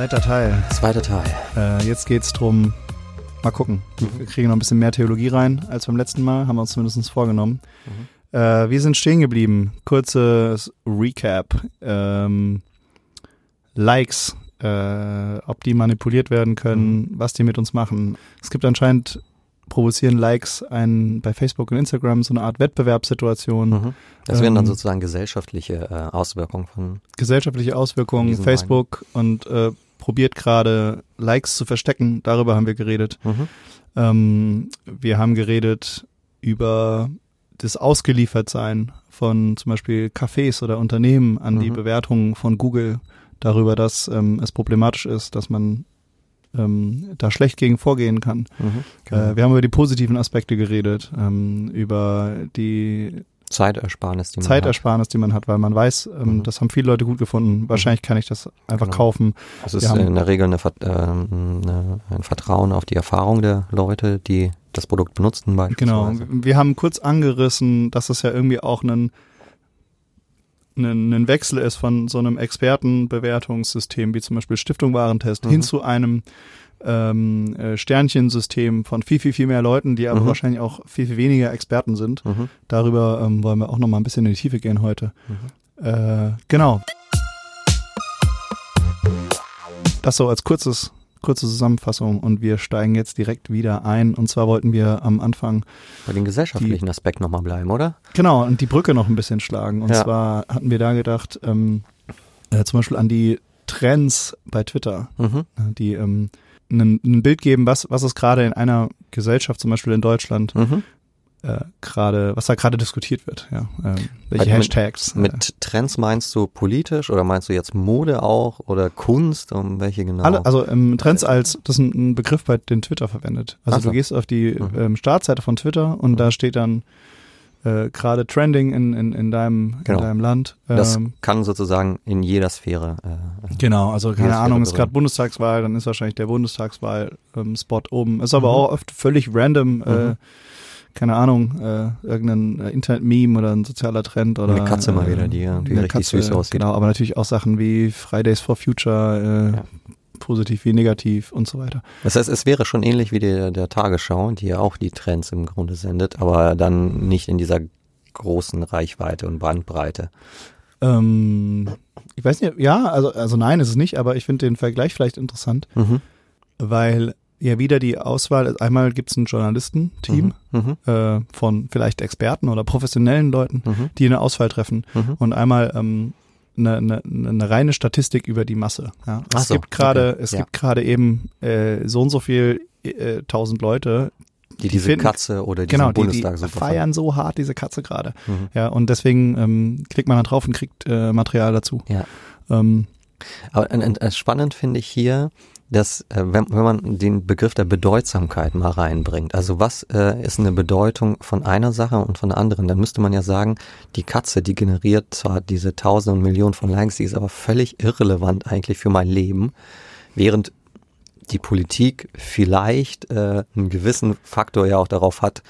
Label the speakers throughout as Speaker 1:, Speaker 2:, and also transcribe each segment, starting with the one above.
Speaker 1: Zweiter Teil.
Speaker 2: Zweiter Teil.
Speaker 1: Äh, jetzt geht's drum. Mal gucken. Wir kriegen noch ein bisschen mehr Theologie rein als beim letzten Mal, haben wir uns zumindest vorgenommen. Äh, wir sind stehen geblieben. Kurzes Recap. Ähm, Likes, äh, ob die manipuliert werden können, was die mit uns machen. Es gibt anscheinend provozieren Likes ein, bei Facebook und Instagram so eine Art Wettbewerbssituation,
Speaker 2: Mhm. Das wären dann
Speaker 1: Ähm,
Speaker 2: sozusagen gesellschaftliche äh, Auswirkungen von.
Speaker 1: gesellschaftliche Auswirkungen. Facebook und äh, probiert gerade Likes zu verstecken. Darüber haben wir geredet.
Speaker 2: Mhm.
Speaker 1: Ähm, wir haben geredet über das Ausgeliefertsein von zum Beispiel Cafés oder Unternehmen an die
Speaker 2: Mhm.
Speaker 1: Bewertungen von Google darüber, dass ähm, es problematisch ist, dass man ähm, da schlecht gegen vorgehen kann.
Speaker 2: Mhm.
Speaker 1: Äh, wir haben über die positiven Aspekte geredet, ähm, über die
Speaker 2: Zeitersparnis, die man
Speaker 1: Zeitersparnis, die man hat, weil man weiß, ähm,
Speaker 2: Mhm.
Speaker 1: das haben viele Leute gut gefunden. Wahrscheinlich kann ich das einfach
Speaker 2: Genau.
Speaker 1: kaufen.
Speaker 2: hat. Das ist in der Regel eine, ähm, eine, ein Vertrauen auf die Erfahrung der Leute, die das Produkt benutzen
Speaker 1: Genau.
Speaker 2: beispielsweise.
Speaker 1: Wir haben kurz angerissen, dass es ja irgendwie auch ein ein, ein Wechsel ist von so einem Expertenbewertungssystem wie zum Beispiel Stiftung Warentest
Speaker 2: Mhm.
Speaker 1: hin zu einem ähm, äh, Sternchensystem von viel, viel, viel mehr Leuten, die aber
Speaker 2: Mhm.
Speaker 1: wahrscheinlich auch viel, viel weniger Experten sind.
Speaker 2: Mhm.
Speaker 1: Darüber ähm, wollen wir auch noch mal ein bisschen in die Tiefe gehen heute.
Speaker 2: Mhm.
Speaker 1: Äh, genau. Das so als kurzes, kurze Zusammenfassung und wir steigen jetzt direkt wieder ein. Und zwar wollten wir am Anfang
Speaker 2: Bei den gesellschaftlichen Aspekt nochmal bleiben, oder?
Speaker 1: Genau, und die Brücke noch ein bisschen schlagen. Und
Speaker 2: Ja.
Speaker 1: zwar hatten wir da gedacht, ähm, äh, zum Beispiel an die Trends bei Twitter,
Speaker 2: Mhm.
Speaker 1: die ähm, ein, ein Bild geben, was, was ist gerade in einer Gesellschaft, zum Beispiel in Deutschland,
Speaker 2: Mhm.
Speaker 1: äh, gerade, was da gerade diskutiert wird. Ja, ähm, welche
Speaker 2: Mit-
Speaker 1: Hashtags. äh,
Speaker 2: Mit Trends meinst du politisch oder meinst du jetzt Mode auch oder Kunst? Um welche genau?
Speaker 1: Alle, also ähm, Trends als, das ist ein, Begriff bei den Twitter verwendet. Also
Speaker 2: so.
Speaker 1: du gehst auf die
Speaker 2: Mhm.
Speaker 1: ähm, Startseite von Twitter und da steht dann äh, gerade Trending in, in, in, deinem,
Speaker 2: Genau.
Speaker 1: in deinem Land.
Speaker 2: das
Speaker 1: Ähm,
Speaker 2: kann sozusagen in jeder Sphäre. Äh,
Speaker 1: Genau, also keine Ahnung, ist gerade. Bundestagswahl, dann ist wahrscheinlich der Bundestagswahl-Spot oben. Ist aber
Speaker 2: Mhm.
Speaker 1: auch oft völlig random, äh,
Speaker 2: Mhm.
Speaker 1: keine Ahnung, äh, irgendein äh, Internet-Meme oder ein sozialer Trend oder
Speaker 2: Eine Katze mal
Speaker 1: äh,
Speaker 2: wieder, die irgendwie richtig süß aussieht.
Speaker 1: Genau, aber natürlich auch Sachen wie Fridays for Future, äh,
Speaker 2: Ja.
Speaker 1: Positiv wie negativ und so weiter.
Speaker 2: Das heißt, es wäre schon ähnlich wie der, der Tagesschau, die ja auch die Trends im Grunde sendet, aber dann nicht in dieser großen Reichweite und Bandbreite.
Speaker 1: Ähm, ich weiß nicht, ja, also, also nein, ist es nicht, aber ich finde den Vergleich vielleicht interessant,
Speaker 2: Mhm.
Speaker 1: weil ja wieder die Auswahl, einmal gibt es ein Journalistenteam,
Speaker 2: Mhm.
Speaker 1: äh, von vielleicht Experten oder professionellen Leuten,
Speaker 2: Mhm.
Speaker 1: die eine Auswahl treffen
Speaker 2: Mhm.
Speaker 1: und einmal ähm, eine, eine, eine reine Statistik über die Masse. Ja. Es
Speaker 2: so,
Speaker 1: gibt gerade,
Speaker 2: okay,
Speaker 1: es
Speaker 2: ja.
Speaker 1: gibt gerade eben äh, so und so viel äh, tausend Leute,
Speaker 2: Die diese
Speaker 1: finden-
Speaker 2: Katze oder diesen
Speaker 1: genau, die, die
Speaker 2: Bundestag super
Speaker 1: feiern so hart diese Katze gerade.
Speaker 2: Mhm.
Speaker 1: Ja, und deswegen ähm, klickt man da drauf und kriegt äh, Material dazu.
Speaker 2: Ja.
Speaker 1: Ähm,
Speaker 2: Aber äh, äh, spannend finde ich hier, dass äh, wenn, wenn man den Begriff der Bedeutsamkeit mal reinbringt, also was äh, ist eine Bedeutung von einer Sache und von der anderen, dann müsste man ja sagen, die Katze, die generiert zwar diese Tausende und Millionen von Likes, die ist aber völlig irrelevant eigentlich für mein Leben, während die Politik vielleicht äh, einen gewissen Faktor ja auch darauf hat,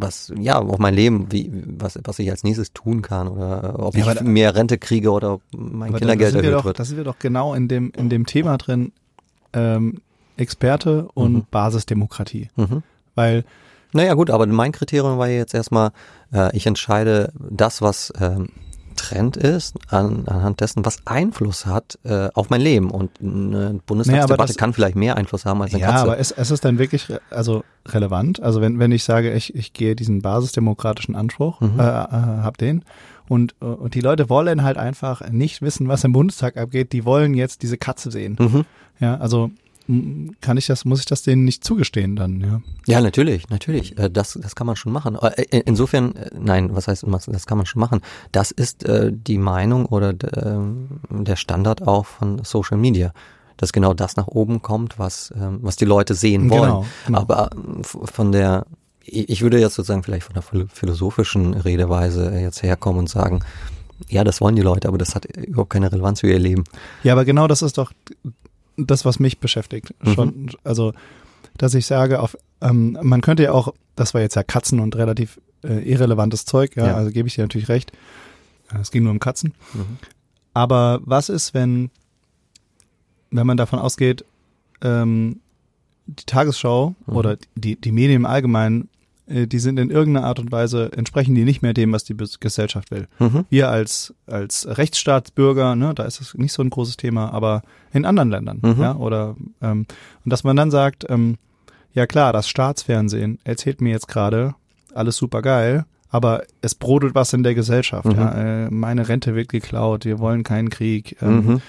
Speaker 2: was ja auf mein Leben, wie was was ich als nächstes tun kann oder ob
Speaker 1: Ja,
Speaker 2: ich
Speaker 1: da-
Speaker 2: mehr Rente kriege oder ob mein Kindergeld
Speaker 1: sind wir
Speaker 2: erhöht
Speaker 1: doch,
Speaker 2: wird.
Speaker 1: da sind wir doch genau in dem, in dem Thema drin, ähm, Experte und
Speaker 2: Mhm.
Speaker 1: Basisdemokratie.
Speaker 2: Mhm.
Speaker 1: Weil
Speaker 2: Naja gut, aber mein Kriterium war ja jetzt erstmal, äh, ich entscheide das, was ähm, Trend ist, an, anhand dessen, was Einfluss hat äh, auf mein Leben. Und eine Bundestagsdebatte
Speaker 1: das-
Speaker 2: kann vielleicht mehr Einfluss haben als eine
Speaker 1: ja,
Speaker 2: Katze.
Speaker 1: aber es, es ist dann wirklich re- also relevant. Also wenn, wenn ich sage, ich, ich gehe diesen basisdemokratischen Anspruch,
Speaker 2: Mhm.
Speaker 1: äh, äh, hab den und, äh, und die Leute wollen halt einfach nicht wissen, was im Bundestag abgeht. Die wollen jetzt diese Katze sehen.
Speaker 2: mhm.
Speaker 1: Ja, also kann ich das, muss ich das denen nicht zugestehen dann, ja.
Speaker 2: Ja, natürlich, natürlich. Äh, Das, das kann man schon machen. Äh, in- Insofern, äh, nein, was heißt, das kann man schon machen. Das ist äh, die Meinung oder ähm, der Standard auch von Social Media. Dass genau das nach oben kommt, was, ähm, was die Leute sehen wollen.
Speaker 1: Genau, genau.
Speaker 2: Aber von der, ich würde jetzt sozusagen vielleicht von der philo- philosophischen Redeweise jetzt herkommen und sagen, ja, das wollen die Leute, aber das hat überhaupt keine Relevanz für ihr Leben.
Speaker 1: Ja, aber genau das ist doch das, was mich beschäftigt.
Speaker 2: Mhm.
Speaker 1: Schon, also, dass ich sage, auf, ähm, man könnte ja auch, das war jetzt ja Katzen und relativ äh, irrelevantes Zeug, ja,
Speaker 2: Ja.
Speaker 1: also gebe ich dir natürlich recht. Äh, Es ging nur um Katzen.
Speaker 2: Mhm.
Speaker 1: Aber was ist, wenn wenn man davon ausgeht, ähm, die Tagesschau
Speaker 2: Mhm.
Speaker 1: oder die, die Medien im Allgemeinen, die sind in irgendeiner Art und Weise, entsprechen die nicht mehr dem, was die Gesellschaft will.
Speaker 2: Mhm.
Speaker 1: Wir als, als Rechtsstaatsbürger, ne, da ist es nicht so ein großes Thema, aber in anderen Ländern,
Speaker 2: Mhm.
Speaker 1: ja, oder, ähm, und dass man dann sagt, ähm, ja klar, das Staatsfernsehen erzählt mir jetzt gerade alles super geil, aber es brodelt was in der Gesellschaft.
Speaker 2: Mhm.
Speaker 1: Ja, äh, meine Rente wird geklaut, wir wollen keinen Krieg. Ähm,
Speaker 2: Mhm.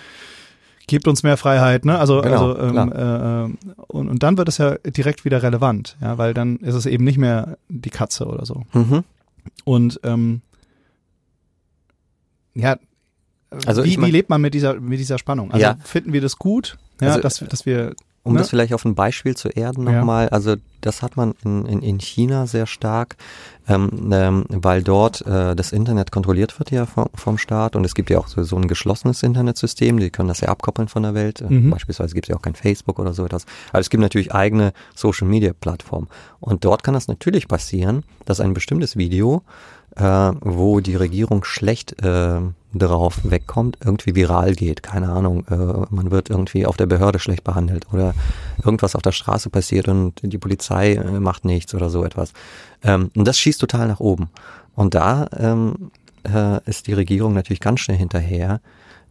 Speaker 1: Gebt uns mehr Freiheit, ne? Also,
Speaker 2: Genau,
Speaker 1: also ähm, äh, äh, und, und dann wird es ja direkt wieder relevant, ja, weil dann ist es eben nicht mehr die Katze oder so.
Speaker 2: Mhm.
Speaker 1: Und ähm, ja,
Speaker 2: Also
Speaker 1: wie,
Speaker 2: ich mein-
Speaker 1: wie lebt man mit dieser mit dieser Spannung? Also
Speaker 2: Ja.
Speaker 1: finden wir das gut, ja,
Speaker 2: Also,
Speaker 1: dass, dass wir
Speaker 2: Um
Speaker 1: Ne?
Speaker 2: das vielleicht auf ein Beispiel zu erden
Speaker 1: Ja.
Speaker 2: nochmal, also das hat man in, in, in China sehr stark, ähm, ähm, weil dort äh, das Internet kontrolliert wird ja vom, vom Staat und es gibt ja auch so, so ein geschlossenes Internetsystem, die können das ja abkoppeln von der Welt.
Speaker 1: Mhm.
Speaker 2: Beispielsweise gibt es ja auch kein Facebook oder so etwas. Aber es gibt natürlich eigene Social Media Plattformen. Und dort kann das natürlich passieren, dass ein bestimmtes Video äh, wo die Regierung schlecht äh, darauf wegkommt, irgendwie viral geht. Keine Ahnung, äh, man wird irgendwie auf der Behörde schlecht behandelt oder irgendwas auf der Straße passiert und die Polizei äh, macht nichts oder so etwas. Ähm, und das schießt total nach oben. Und da ähm, äh, ist die Regierung natürlich ganz schnell hinterher,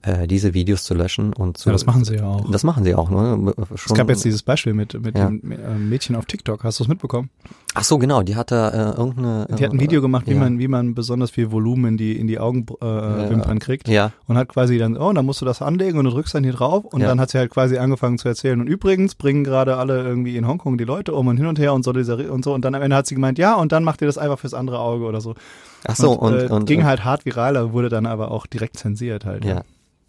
Speaker 2: äh, diese Videos zu löschen und zu.
Speaker 1: ja, das machen sie ja auch.
Speaker 2: Das machen sie auch, ne?
Speaker 1: Es gab jetzt dieses Beispiel mit mit
Speaker 2: Ja.
Speaker 1: dem äh, Mädchen auf TikTok. Hast du es mitbekommen?
Speaker 2: Ach so, genau, die hat da äh, irgendeine.
Speaker 1: Die hat ein Video gemacht, wie
Speaker 2: ja.
Speaker 1: man wie man besonders viel Volumen in die in die Augenwimpern äh, Wimpern kriegt.
Speaker 2: Ja,
Speaker 1: Und hat quasi dann, oh, dann musst du das anlegen und du drückst dann hier drauf. Und dann hat sie halt quasi angefangen zu erzählen. Und übrigens bringen gerade alle irgendwie in Hongkong die Leute um und hin und her und so dieser und so. Und dann am Ende hat sie gemeint, ja, und dann macht ihr das einfach fürs andere Auge oder so.
Speaker 2: ach so, und,
Speaker 1: äh,
Speaker 2: und,
Speaker 1: ging
Speaker 2: äh,
Speaker 1: halt hart viral, wurde dann aber auch direkt zensiert halt.
Speaker 2: Ja.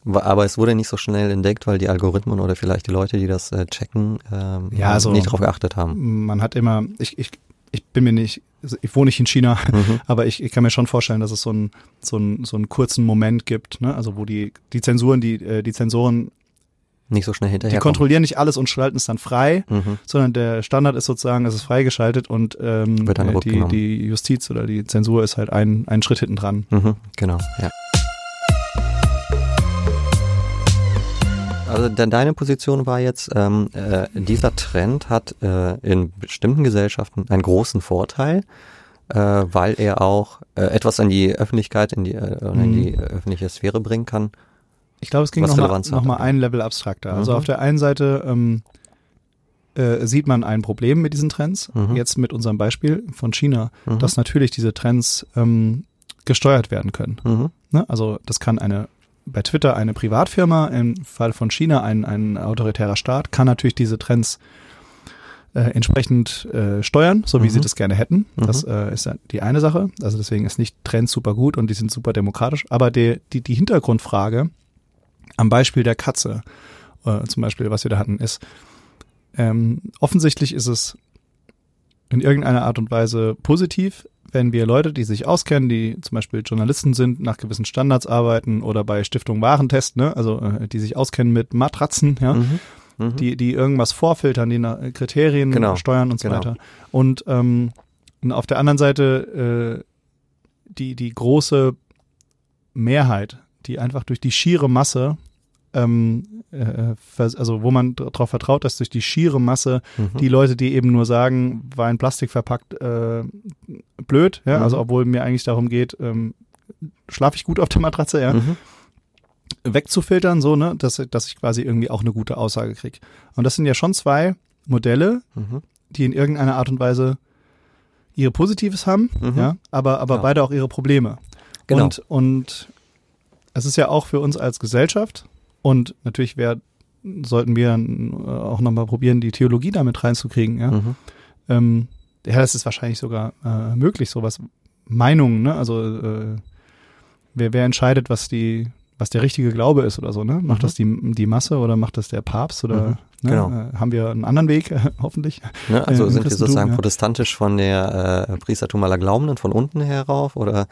Speaker 2: Aber es wurde nicht so schnell entdeckt, weil die Algorithmen oder vielleicht die Leute, die das äh, checken, ähm,
Speaker 1: Ja, also-
Speaker 2: nicht drauf geachtet haben.
Speaker 1: Man hat immer, ich, ich, ich bin mir nicht, also ich wohne nicht in China,
Speaker 2: Mhm.
Speaker 1: aber ich, ich kann mir schon vorstellen, dass es so einen so einen so einen kurzen Moment gibt, ne? Also wo die die Zensuren, die äh, die Zensoren,
Speaker 2: Nicht so schnell
Speaker 1: die
Speaker 2: hinterher.
Speaker 1: kontrollieren nicht alles und schalten es dann frei,
Speaker 2: Mhm.
Speaker 1: sondern der Standard ist sozusagen, es ist freigeschaltet und ähm, äh, die, die Justiz oder die Zensur ist halt ein, ein Schritt hinten dran.
Speaker 2: Mhm, genau, ja. Also de deine Position war jetzt, ähm, äh, dieser Trend hat äh, in bestimmten Gesellschaften einen großen Vorteil, äh, weil er auch äh, etwas an die Öffentlichkeit, in die, oder in
Speaker 1: Mhm.
Speaker 2: die äh, öffentliche Sphäre bringen kann.
Speaker 1: Ich glaube, es ging
Speaker 2: Was
Speaker 1: noch mal, ein Level abstrakter. Also
Speaker 2: Mhm.
Speaker 1: auf der einen Seite ähm, äh, sieht man ein Problem mit diesen Trends,
Speaker 2: Mhm.
Speaker 1: jetzt mit unserem Beispiel von China,
Speaker 2: Mhm.
Speaker 1: dass natürlich diese Trends ähm, gesteuert werden können.
Speaker 2: Mhm.
Speaker 1: Ne? Also das kann eine bei Twitter eine Privatfirma, im Fall von China ein, ein autoritärer Staat, kann natürlich diese Trends äh, entsprechend äh, steuern, so wie
Speaker 2: Mhm.
Speaker 1: sie das gerne hätten.
Speaker 2: Mhm.
Speaker 1: Das äh, ist die eine Sache. Also deswegen ist nicht Trends super gut und die sind super demokratisch. Aber die, die, die Hintergrundfrage am Beispiel der Katze, äh, zum Beispiel, was wir da hatten, ist, ähm, offensichtlich ist es in irgendeiner Art und Weise positiv, wenn wir Leute, die sich auskennen, die zum Beispiel Journalisten sind, nach gewissen Standards arbeiten oder bei Stiftung Warentest, ne, also äh, die sich auskennen mit Matratzen, ja,
Speaker 2: Mhm. Mhm.
Speaker 1: die, die irgendwas vorfiltern, die nach Kriterien
Speaker 2: Genau,
Speaker 1: steuern und so
Speaker 2: genau.
Speaker 1: weiter. Und, ähm, und auf der anderen Seite äh, die, die große Mehrheit, die einfach durch die schiere Masse, ähm, äh, vers- also wo man darauf vertraut, dass durch die schiere Masse
Speaker 2: Mhm.
Speaker 1: die Leute, die eben nur sagen, war in Plastik verpackt, äh, blöd, ja,
Speaker 2: Mhm.
Speaker 1: also obwohl mir eigentlich darum geht, ähm, schlafe ich gut auf der Matratze, ja,
Speaker 2: Mhm.
Speaker 1: wegzufiltern, so, ne, dass, dass ich quasi irgendwie auch eine gute Aussage kriege. Und das sind ja schon zwei Modelle,
Speaker 2: Mhm.
Speaker 1: die in irgendeiner Art und Weise ihre Positives haben,
Speaker 2: Mhm.
Speaker 1: ja, aber, aber
Speaker 2: Ja.
Speaker 1: beide auch ihre Probleme.
Speaker 2: Genau.
Speaker 1: Und, und es ist ja auch für uns als Gesellschaft und natürlich wär, sollten wir äh, auch nochmal probieren, die Theologie damit reinzukriegen, ja.
Speaker 2: Mhm.
Speaker 1: Ähm, ja, das ist wahrscheinlich sogar äh, möglich, sowas Meinungen, ne? Also äh, wer, wer entscheidet, was die, was der richtige Glaube ist oder so, ne? Macht
Speaker 2: Mhm.
Speaker 1: das die, die Masse oder macht das der Papst oder
Speaker 2: Mhm,
Speaker 1: ne?
Speaker 2: genau.
Speaker 1: äh, haben wir einen anderen Weg, hoffentlich?
Speaker 2: Ne, also
Speaker 1: Äh, im
Speaker 2: sind wir sozusagen
Speaker 1: ja.
Speaker 2: protestantisch von der äh, Priestertum aller Glaubenden von unten herauf oder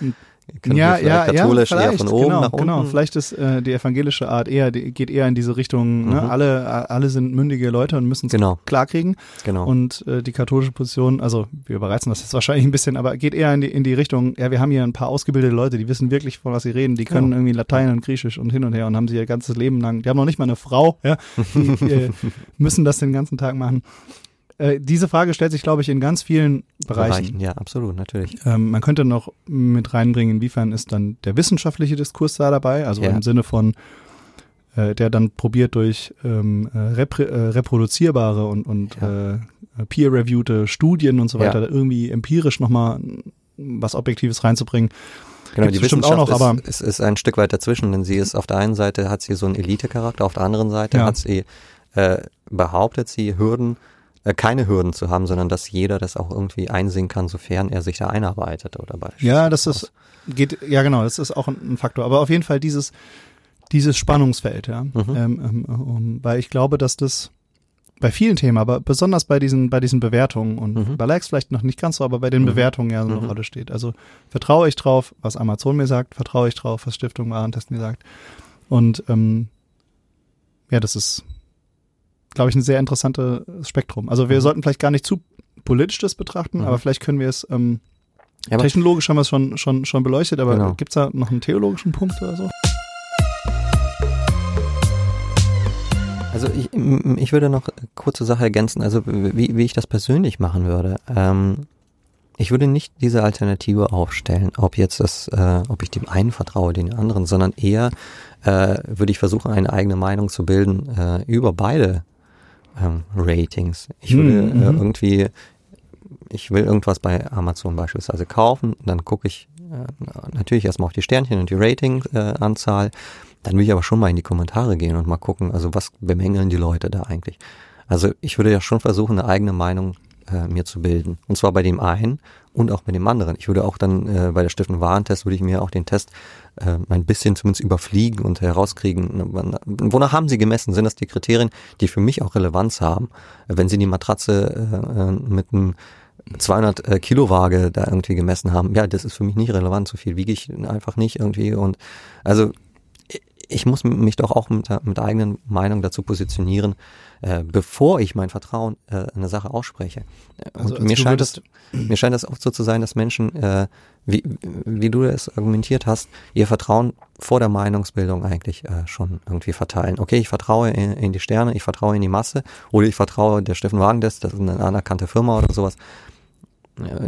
Speaker 1: Mhm. ja, ja, katholisch ja, eher von oben genau, nach unten. Genau, vielleicht ist äh, die evangelische Art eher, die geht eher in diese Richtung, ne? mhm. ne? alle, alle sind mündige Leute und müssen es genau. klarkriegen. Genau. Und äh, die katholische Position, also wir überreizen das jetzt wahrscheinlich ein bisschen, aber geht eher in die, in die Richtung, ja, wir haben hier ein paar ausgebildete Leute, die wissen wirklich, von was sie reden, die können genau. irgendwie Latein und Griechisch und hin und her und haben sie ihr ganzes Leben lang, die haben noch nicht mal eine Frau, ja, die äh, müssen das den ganzen Tag machen. Äh, diese Frage stellt sich, glaube ich, in ganz vielen Bereichen. Bereichen
Speaker 2: ja, absolut, natürlich.
Speaker 1: Ähm, man könnte noch mit reinbringen, inwiefern ist dann der wissenschaftliche Diskurs da dabei, also ja. im Sinne von, äh, der dann probiert durch ähm, äh, repr äh, reproduzierbare und, und ja. äh, peer-reviewte Studien und so weiter ja. irgendwie empirisch nochmal was Objektives reinzubringen.
Speaker 2: Genau, Gibt's die Wissenschaft auch noch, ist, aber ist, ist ein Stück weit dazwischen, denn sie ist auf der einen Seite hat sie so einen Elite-Charakter, auf der anderen Seite ja. hat sie äh, behauptet sie Hürden äh, keine Hürden zu haben, sondern dass jeder das auch irgendwie einsehen kann, sofern er sich da einarbeitet oder beispielsweise.
Speaker 1: Ja, das ist geht ja genau, das ist auch ein, ein Faktor. Aber auf jeden Fall dieses dieses Spannungsfeld, ja, mhm. ähm, ähm, weil ich glaube, dass das bei vielen Themen, aber besonders bei diesen bei diesen Bewertungen und mhm. bei Likes vielleicht noch nicht ganz so, aber bei den mhm. Bewertungen ja so eine mhm. Rolle steht. Also vertraue ich drauf, was Amazon mir sagt, vertraue ich drauf, was Stiftung Warentest mir sagt. Und ähm, ja, das ist glaube ich, ein sehr interessantes Spektrum. Also wir mhm. sollten vielleicht gar nicht zu politisch das betrachten, mhm. aber vielleicht können wir es ähm, ja, technologisch haben wir es schon, schon, schon beleuchtet, aber genau. gibt es da noch einen theologischen Punkt oder so?
Speaker 2: Also ich, ich würde noch kurze Sache ergänzen, also wie, wie ich das persönlich machen würde. Ähm, ich würde nicht diese Alternative aufstellen, ob jetzt das, äh, ob ich dem einen vertraue, den anderen, sondern eher äh, würde ich versuchen, eine eigene Meinung zu bilden äh, über beide ähm, Ratings. Ich würde mhm. äh, irgendwie, ich will irgendwas bei Amazon beispielsweise kaufen, dann gucke ich äh, natürlich erstmal auf die Sternchen und die Rating-Anzahl. Äh, dann will ich aber schon mal in die Kommentare gehen und mal gucken, also was bemängeln die Leute da eigentlich. Also ich würde ja schon versuchen, eine eigene Meinung äh, mir zu bilden. Und zwar bei dem einen und auch mit dem anderen. Ich würde auch dann äh, bei der Stiftung Warentest würde ich mir auch den Test äh, ein bisschen zumindest überfliegen und herauskriegen, wonach haben sie gemessen? Sind das die Kriterien, die für mich auch Relevanz haben? Wenn sie die Matratze äh, äh mit einem 200 äh, Kilo Waage da irgendwie gemessen haben, ja, das ist für mich nicht relevant, so viel wiege ich einfach nicht irgendwie und also ich muss mich doch auch mit, mit eigenen Meinung dazu positionieren, äh, bevor ich mein Vertrauen äh, eine Sache ausspreche. Also, also mir, scheint das, mir scheint das oft so zu sein, dass Menschen, äh, wie, wie du es argumentiert hast, ihr Vertrauen vor der Meinungsbildung eigentlich äh, schon irgendwie verteilen. Okay, ich vertraue in, in die Sterne, ich vertraue in die Masse oder ich vertraue der Steffen Wagendes, das ist eine anerkannte Firma oder sowas.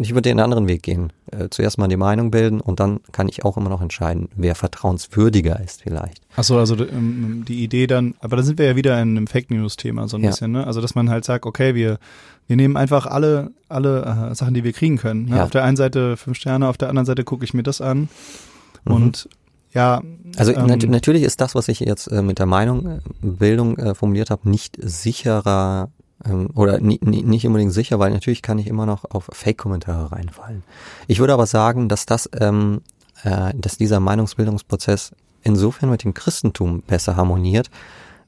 Speaker 2: Ich würde den anderen Weg gehen. Äh, zuerst mal die Meinung bilden und dann kann ich auch immer noch entscheiden, wer vertrauenswürdiger ist vielleicht.
Speaker 1: Achso, also ähm, die Idee dann, aber da sind wir ja wieder in einem Fake News Thema so ein ja. bisschen, ne? Also dass man halt sagt, okay, wir wir nehmen einfach alle alle äh, Sachen, die wir kriegen können. Ne? Ja. Auf der einen Seite fünf Sterne, auf der anderen Seite gucke ich mir das an mhm. und ja.
Speaker 2: Also ähm, nat natürlich ist das, was ich jetzt äh, mit der Meinungbildung äh, formuliert habe, nicht sicherer ähm, oder nicht unbedingt sicher, weil natürlich kann ich immer noch auf Fake-Kommentare reinfallen. Ich würde aber sagen, dass das, ähm, äh, dass dieser Meinungsbildungsprozess insofern mit dem Christentum besser harmoniert,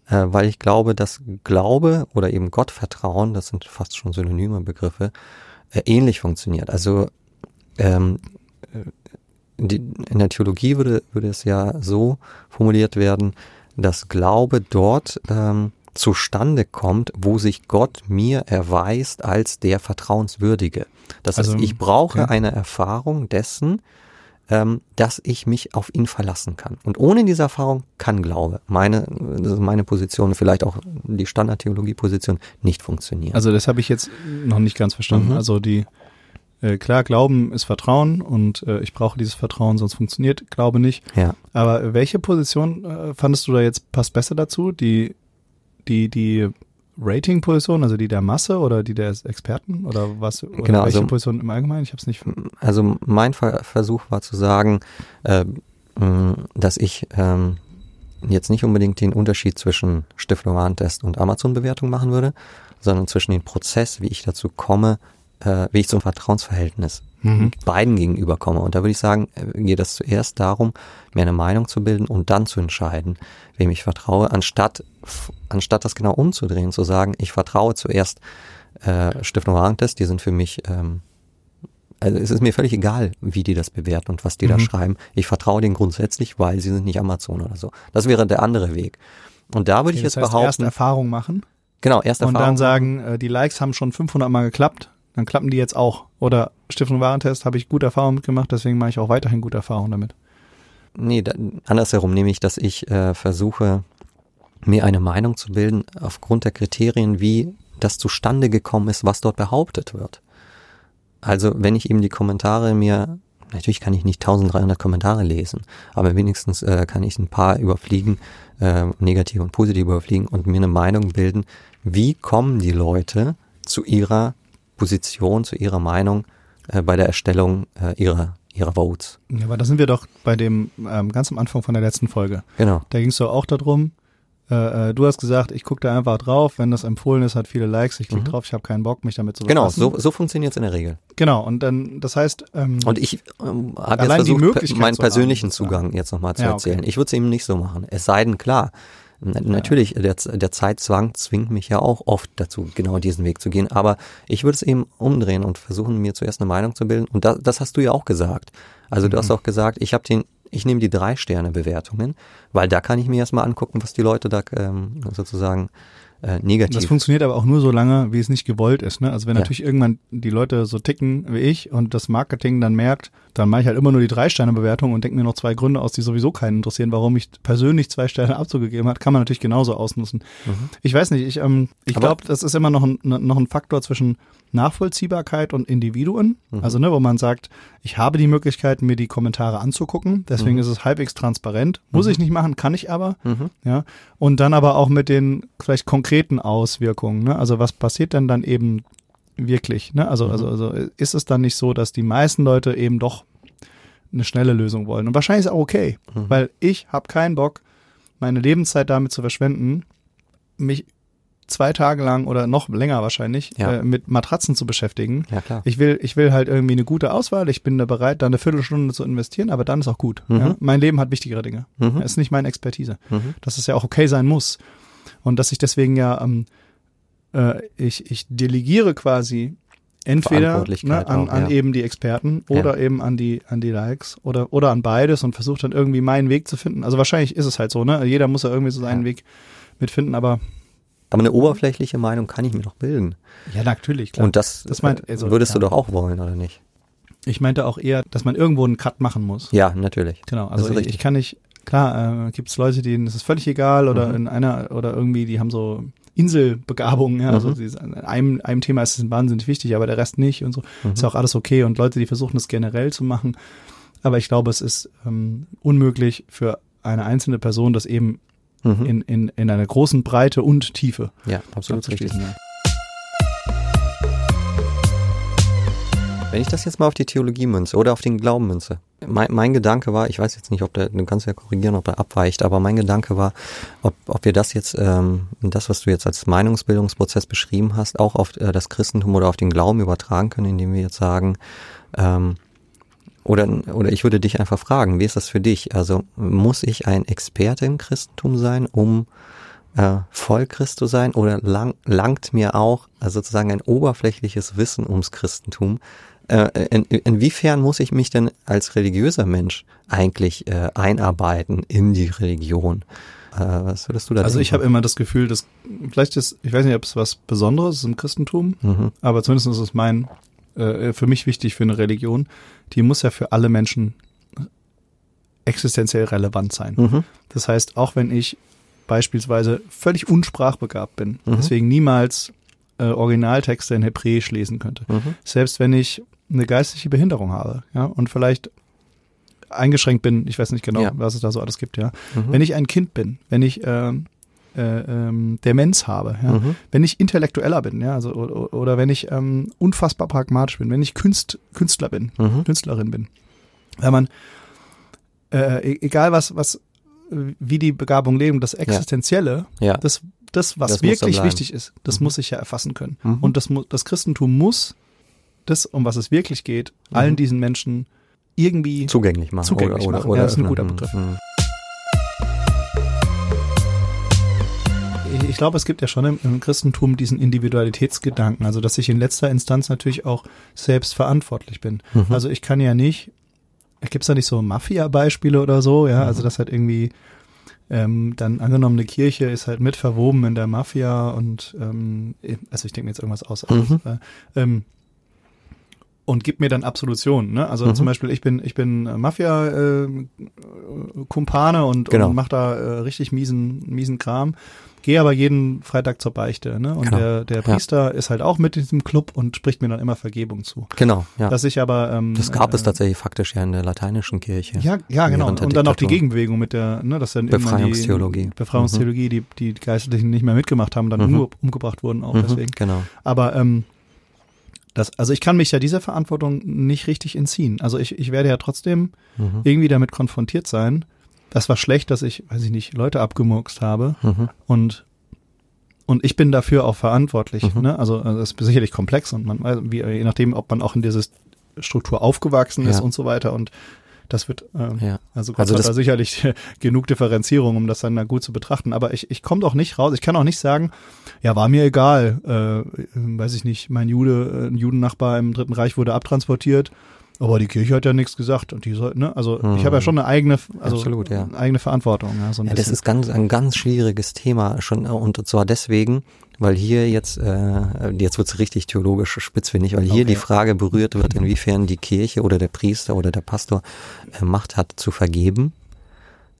Speaker 2: äh, weil ich glaube, dass Glaube oder eben Gottvertrauen, das sind fast schon synonyme Begriffe, äh, ähnlich funktioniert. Also ähm, äh, die, in der Theologie würde, würde es ja so formuliert werden, dass Glaube dort ähm, zustande kommt, wo sich Gott mir erweist als der Vertrauenswürdige. Das also, heißt, ich brauche okay. eine Erfahrung dessen, ähm, dass ich mich auf ihn verlassen kann. Und ohne diese Erfahrung kann Glaube, meine, meine Position, vielleicht auch die Standardtheologie-Position, nicht funktionieren.
Speaker 1: Also das habe ich jetzt noch nicht ganz verstanden. Mhm. Also die, äh, klar, Glauben ist Vertrauen und äh, ich brauche dieses Vertrauen, sonst funktioniert Glaube nicht.
Speaker 2: Ja.
Speaker 1: Aber welche Position äh, fandest du da jetzt passt besser dazu? Die die, die Rating-Position, also die der Masse oder die der Experten oder was? Oder
Speaker 2: genau,
Speaker 1: welche
Speaker 2: also,
Speaker 1: Position im Allgemeinen? Ich habe es nicht.
Speaker 2: Also mein Versuch war zu sagen, äh, dass ich ähm, jetzt nicht unbedingt den Unterschied zwischen Stiftung Warentest und Amazon-Bewertung machen würde, sondern zwischen den Prozess, wie ich dazu komme, äh, wie ich zum Vertrauensverhältnis mhm. beiden gegenüber komme. Und da würde ich sagen, äh, geht es zuerst darum, mir eine Meinung zu bilden und dann zu entscheiden, wem ich vertraue, anstatt, anstatt das genau umzudrehen, zu sagen, ich vertraue zuerst äh, Stiftung Warentest, die sind für mich ähm, also es ist mir völlig egal, wie die das bewerten und was die da
Speaker 1: Mhm.
Speaker 2: schreiben. Ich vertraue denen grundsätzlich, weil sie sind nicht Amazon oder so. Das wäre der andere Weg. Und da würde ich
Speaker 1: das
Speaker 2: jetzt
Speaker 1: heißt, erst
Speaker 2: behaupten,
Speaker 1: Erfahrung machen
Speaker 2: genau, erste
Speaker 1: und
Speaker 2: Erfahrung.
Speaker 1: dann sagen, äh, die Likes haben schon 500 Mal geklappt, dann klappen die jetzt auch. Oder Stiftung Warentest habe ich gute Erfahrungen mitgemacht, deswegen mache ich auch weiterhin gute Erfahrungen damit.
Speaker 2: Nee, da, andersherum nämlich, dass ich äh, versuche, mir eine Meinung zu bilden aufgrund der Kriterien, wie das zustande gekommen ist, was dort behauptet wird. Also wenn ich eben die Kommentare mir, natürlich kann ich nicht 1300 Kommentare lesen, aber wenigstens äh, kann ich ein paar überfliegen, äh, negativ und positiv überfliegen und mir eine Meinung bilden, wie kommen die Leute zu ihrer Position, zu ihrer Meinung äh, bei der Erstellung äh, ihrer, ihrer Votes.
Speaker 1: Ja, aber da sind wir doch bei dem ähm, ganz am Anfang von der letzten Folge.
Speaker 2: Genau.
Speaker 1: Da ging es doch auch darum, äh, äh, du hast gesagt, ich gucke da einfach drauf, wenn das empfohlen ist, hat viele Likes, ich klicke
Speaker 2: Mhm.
Speaker 1: drauf, ich habe keinen Bock, mich damit zu
Speaker 2: Genau,
Speaker 1: befassen.
Speaker 2: so, so funktioniert es in der Regel.
Speaker 1: Genau, und dann, das heißt, ähm,
Speaker 2: Und ich ähm, habe jetzt versucht, meinen
Speaker 1: haben,
Speaker 2: persönlichen
Speaker 1: sozusagen.
Speaker 2: Zugang jetzt nochmal zu
Speaker 1: Ja, okay.
Speaker 2: erzählen. Ich würde es eben nicht so machen. Es sei denn, klar, natürlich, der, der Zeitzwang zwingt mich ja auch oft dazu, genau diesen Weg zu gehen. Aber ich würde es eben umdrehen und versuchen, mir zuerst eine Meinung zu bilden. Und das, das hast du ja auch gesagt. Also du hast
Speaker 1: Mhm.
Speaker 2: auch gesagt, ich habe den, ich nehme die drei Sterne Bewertungen, weil da kann ich mir erstmal angucken, was die Leute da ähm, sozusagen äh, negativ.
Speaker 1: Das funktioniert aber auch nur so lange, wie es nicht gewollt ist. Ne? Also wenn
Speaker 2: Ja.
Speaker 1: natürlich irgendwann die Leute so ticken wie ich und das Marketing dann merkt, dann mache ich halt immer nur die Drei-Sterne-Bewertung und denke mir noch zwei Gründe aus, die sowieso keinen interessieren, warum ich persönlich zwei Sterne abzugegeben hat, kann man natürlich genauso ausnutzen.
Speaker 2: Mhm.
Speaker 1: Ich weiß nicht, ich, ähm, ich glaube, das ist immer noch ein, noch ein Faktor zwischen Nachvollziehbarkeit und Individuen.
Speaker 2: Mhm.
Speaker 1: Also ne, wo man sagt, ich habe die Möglichkeit, mir die Kommentare anzugucken, deswegen
Speaker 2: Mhm.
Speaker 1: ist es halbwegs transparent. Muss
Speaker 2: Mhm.
Speaker 1: ich nicht machen, kann ich aber.
Speaker 2: Mhm.
Speaker 1: Ja, und dann aber auch mit den vielleicht konkreten Auswirkungen. Ne? Also was passiert denn dann eben wirklich? Ne? Also,
Speaker 2: Mhm.
Speaker 1: also, also ist es dann nicht so, dass die meisten Leute eben doch eine schnelle Lösung wollen? Und wahrscheinlich ist es auch okay,
Speaker 2: Mhm.
Speaker 1: weil ich habe keinen Bock, meine Lebenszeit damit zu verschwenden, mich zwei Tage lang oder noch länger wahrscheinlich
Speaker 2: Ja.
Speaker 1: äh, mit Matratzen zu beschäftigen.
Speaker 2: Ja, klar.
Speaker 1: Ich will, ich will halt irgendwie eine gute Auswahl. Ich bin da bereit, da eine Viertelstunde zu investieren, aber dann ist auch gut.
Speaker 2: Mhm.
Speaker 1: Ja? Mein Leben hat wichtigere Dinge.
Speaker 2: Mhm.
Speaker 1: Das ist nicht meine Expertise
Speaker 2: Mhm.
Speaker 1: dass es ja auch okay sein muss. Und dass ich deswegen ja, ähm, äh, ich, ich delegiere quasi entweder ne, an,
Speaker 2: auch,
Speaker 1: an
Speaker 2: ja.
Speaker 1: eben die Experten
Speaker 2: Ja.
Speaker 1: oder eben an die, an die Likes oder, oder an beides und versuche dann irgendwie meinen Weg zu finden. Also wahrscheinlich ist es halt so, ne? Jeder muss ja irgendwie so seinen
Speaker 2: Ja.
Speaker 1: Weg mitfinden, aber
Speaker 2: Aber eine oberflächliche Meinung kann ich mir doch bilden.
Speaker 1: ja, natürlich,
Speaker 2: Und das,
Speaker 1: Das meint-
Speaker 2: äh,
Speaker 1: also,
Speaker 2: würdest
Speaker 1: ja.
Speaker 2: du doch auch wollen, oder nicht?
Speaker 1: Ich meinte auch eher, dass man irgendwo einen Cut machen muss.
Speaker 2: Ja, natürlich.
Speaker 1: Genau, also ich, ich kann nicht, klar, äh, gibt es Leute, denen ist es völlig egal oder
Speaker 2: Mhm.
Speaker 1: in einer, oder irgendwie, die haben so Inselbegabungen, ja, also
Speaker 2: Mhm.
Speaker 1: sie, an einem, einem Thema ist es wahnsinnig wichtig, aber der Rest nicht und so.
Speaker 2: Mhm.
Speaker 1: Ist auch alles okay und Leute, die versuchen es generell zu machen, aber ich glaube, es ist ähm, unmöglich für eine einzelne Person, das eben
Speaker 2: Mhm.
Speaker 1: in, in, in einer großen Breite und Tiefe
Speaker 2: ja, absolut richtig.
Speaker 1: Ja.
Speaker 2: Wenn ich das jetzt mal auf die Theologie münze oder auf den Glauben münze. Mein, mein Gedanke war, ich weiß jetzt nicht, ob der, du kannst ja korrigieren, ob er abweicht, aber mein Gedanke war, ob, ob wir das jetzt, ähm, das, was du jetzt als Meinungsbildungsprozess beschrieben hast, auch auf äh, das Christentum oder auf den Glauben übertragen können, indem wir jetzt sagen, ähm, oder, oder ich würde dich einfach fragen, wie ist das für dich? Also muss ich ein Experte im Christentum sein, um äh, Vollchrist zu sein? Oder lang, langt mir auch äh, sozusagen ein oberflächliches Wissen ums Christentum? Äh, in, inwiefern muss ich mich denn als religiöser Mensch eigentlich äh, einarbeiten in die Religion? Äh, was würdest du da
Speaker 1: Also ich habe immer das Gefühl, dass vielleicht ist, ich weiß nicht, ob es was Besonderes ist im Christentum,
Speaker 2: Mhm.
Speaker 1: aber zumindest ist es mein, äh, für mich wichtig für eine Religion, die muss ja für alle Menschen existenziell relevant sein.
Speaker 2: Mhm.
Speaker 1: Das heißt, auch wenn ich beispielsweise völlig unsprachbegabt bin,
Speaker 2: Mhm.
Speaker 1: deswegen niemals äh, Originaltexte in Hebräisch lesen könnte,
Speaker 2: Mhm.
Speaker 1: selbst wenn ich eine geistliche Behinderung habe, ja, und vielleicht eingeschränkt bin, ich weiß nicht genau,
Speaker 2: Ja.
Speaker 1: was es da so alles gibt, ja.
Speaker 2: Mhm.
Speaker 1: Wenn ich ein Kind bin, wenn ich ähm, äh, ähm, Demenz habe, ja,
Speaker 2: Mhm.
Speaker 1: wenn ich intellektueller bin, ja, also oder, oder wenn ich ähm, unfassbar pragmatisch bin, wenn ich Künst, Künstler bin,
Speaker 2: Mhm.
Speaker 1: Künstlerin bin, wenn man äh, e- egal was was äh, wie die Begabung leben, das Existenzielle,
Speaker 2: Ja.
Speaker 1: das das was
Speaker 2: Das
Speaker 1: wirklich wichtig ist, das
Speaker 2: Mhm.
Speaker 1: muss ich ja erfassen können
Speaker 2: Mhm.
Speaker 1: und das das Christentum muss das um was es wirklich geht, allen
Speaker 2: Mhm.
Speaker 1: diesen Menschen irgendwie
Speaker 2: zugänglich machen.
Speaker 1: Zugänglich
Speaker 2: oder,
Speaker 1: machen,
Speaker 2: Oder,
Speaker 1: ja, das ist ein guter Begriff.
Speaker 2: Mhm.
Speaker 1: ich, glaube, es gibt ja schon im, im, Christentum diesen Individualitätsgedanken, also dass ich in letzter Instanz natürlich auch selbst verantwortlich bin. Mhm. Also ich kann ja nicht, gibt es da nicht so Mafia-Beispiele oder so, ja, also mhm. also das halt irgendwie ähm, dann angenommene Kirche ist halt mit verwoben in der Mafia und ähm, also ich denke mir jetzt irgendwas aus. Mhm. äh, ähm, und gibt mir dann Absolution. Ne? Also mhm. zum Beispiel, ich bin, ich bin Mafia-Kumpane äh, und, genau. und mach da äh, richtig miesen, miesen Kram. Gehe aber jeden Freitag zur Beichte, ne? Und genau. der, der Priester ja. ist halt auch mit in diesem Club und spricht mir dann immer Vergebung zu.
Speaker 2: Genau, ja.
Speaker 1: Dass ich aber ähm,
Speaker 2: Das gab äh, es tatsächlich faktisch ja in der lateinischen Kirche.
Speaker 1: Ja, ja, genau. Und dann auch die Gegenbewegung mit der, ne, dass dann
Speaker 2: Befreiungstheologie.
Speaker 1: Die Befreiungstheologie, mhm. die die Geistlichen nicht mehr mitgemacht haben, dann mhm. umge umgebracht wurden auch mhm, deswegen.
Speaker 2: Genau.
Speaker 1: Aber ähm, das, also ich kann mich ja dieser Verantwortung nicht richtig entziehen. Also ich, ich werde ja trotzdem mhm. irgendwie damit konfrontiert sein. Das war schlecht, dass ich, weiß ich nicht, Leute abgemurkst habe mhm. und und ich bin dafür auch verantwortlich. Mhm. Ne? Also, also das ist sicherlich komplex und man, also wie, je nachdem, ob man auch in diese Struktur aufgewachsen ist ja. und so weiter und das wird, ähm, ja. also Gott also hat da sicherlich genug Differenzierung, um das dann da gut zu betrachten. Aber ich, ich komme doch nicht raus. Ich kann auch nicht sagen, ja, war mir egal, äh, weiß ich nicht, mein Jude, ein Judennachbar im Dritten Reich wurde abtransportiert. Aber die Kirche hat ja nichts gesagt und die sollten, ne? Also hm. ich habe ja schon eine eigene, also
Speaker 2: Absolut, ja.
Speaker 1: eine eigene Verantwortung. Ja, so
Speaker 2: ja, das ist ganz ein ganz schwieriges Thema schon und zwar deswegen, weil hier jetzt äh, jetzt wird's richtig theologisch spitzfindig, weil hier okay. die Frage berührt wird, inwiefern die Kirche oder der Priester oder der Pastor äh, Macht hat zu vergeben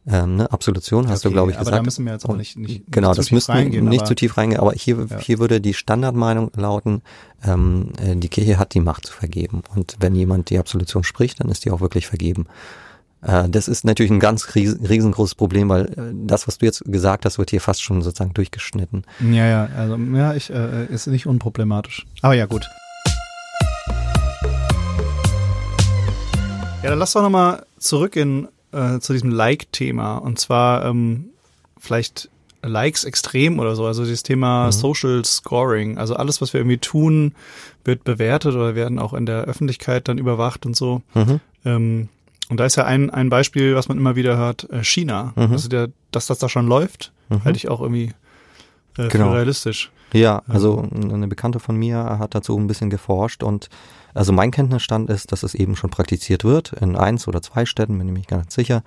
Speaker 2: ähm, ne? Absolution hast okay, du, glaube ich,
Speaker 1: aber
Speaker 2: gesagt. Aber
Speaker 1: da müssen wir jetzt auch nicht, nicht
Speaker 2: Genau, nicht das müssen wir nicht zu tief reingehen, aber hier, ja. hier würde die Standardmeinung lauten, ähm, äh, die Kirche hat die Macht zu vergeben. Und wenn jemand die Absolution spricht, dann ist die auch wirklich vergeben. Äh, das ist natürlich ein ganz riesengroßes Problem, weil äh, das, was du jetzt gesagt hast, wird hier fast schon sozusagen durchgeschnitten.
Speaker 1: Ja, ja, also ja, ich äh, ist nicht unproblematisch. Aber ja, gut. Ja, dann lass doch nochmal zurück in äh, zu diesem Like-Thema. Und zwar ähm, vielleicht Likes extrem oder so. Also dieses Thema mhm. Social Scoring. Also alles, was wir irgendwie tun, wird bewertet oder werden auch in der Öffentlichkeit dann überwacht und so. Mhm. Ähm, und da ist ja ein, ein Beispiel, was man immer wieder hört, äh, China. Mhm. Also der, dass das da schon läuft, mhm. halte ich auch irgendwie äh, genau. für realistisch.
Speaker 2: Ja, also eine Bekannte von mir hat dazu ein bisschen geforscht und also mein Kenntnisstand ist, dass es eben schon praktiziert wird, in eins oder zwei Städten, bin ich mir ganz sicher,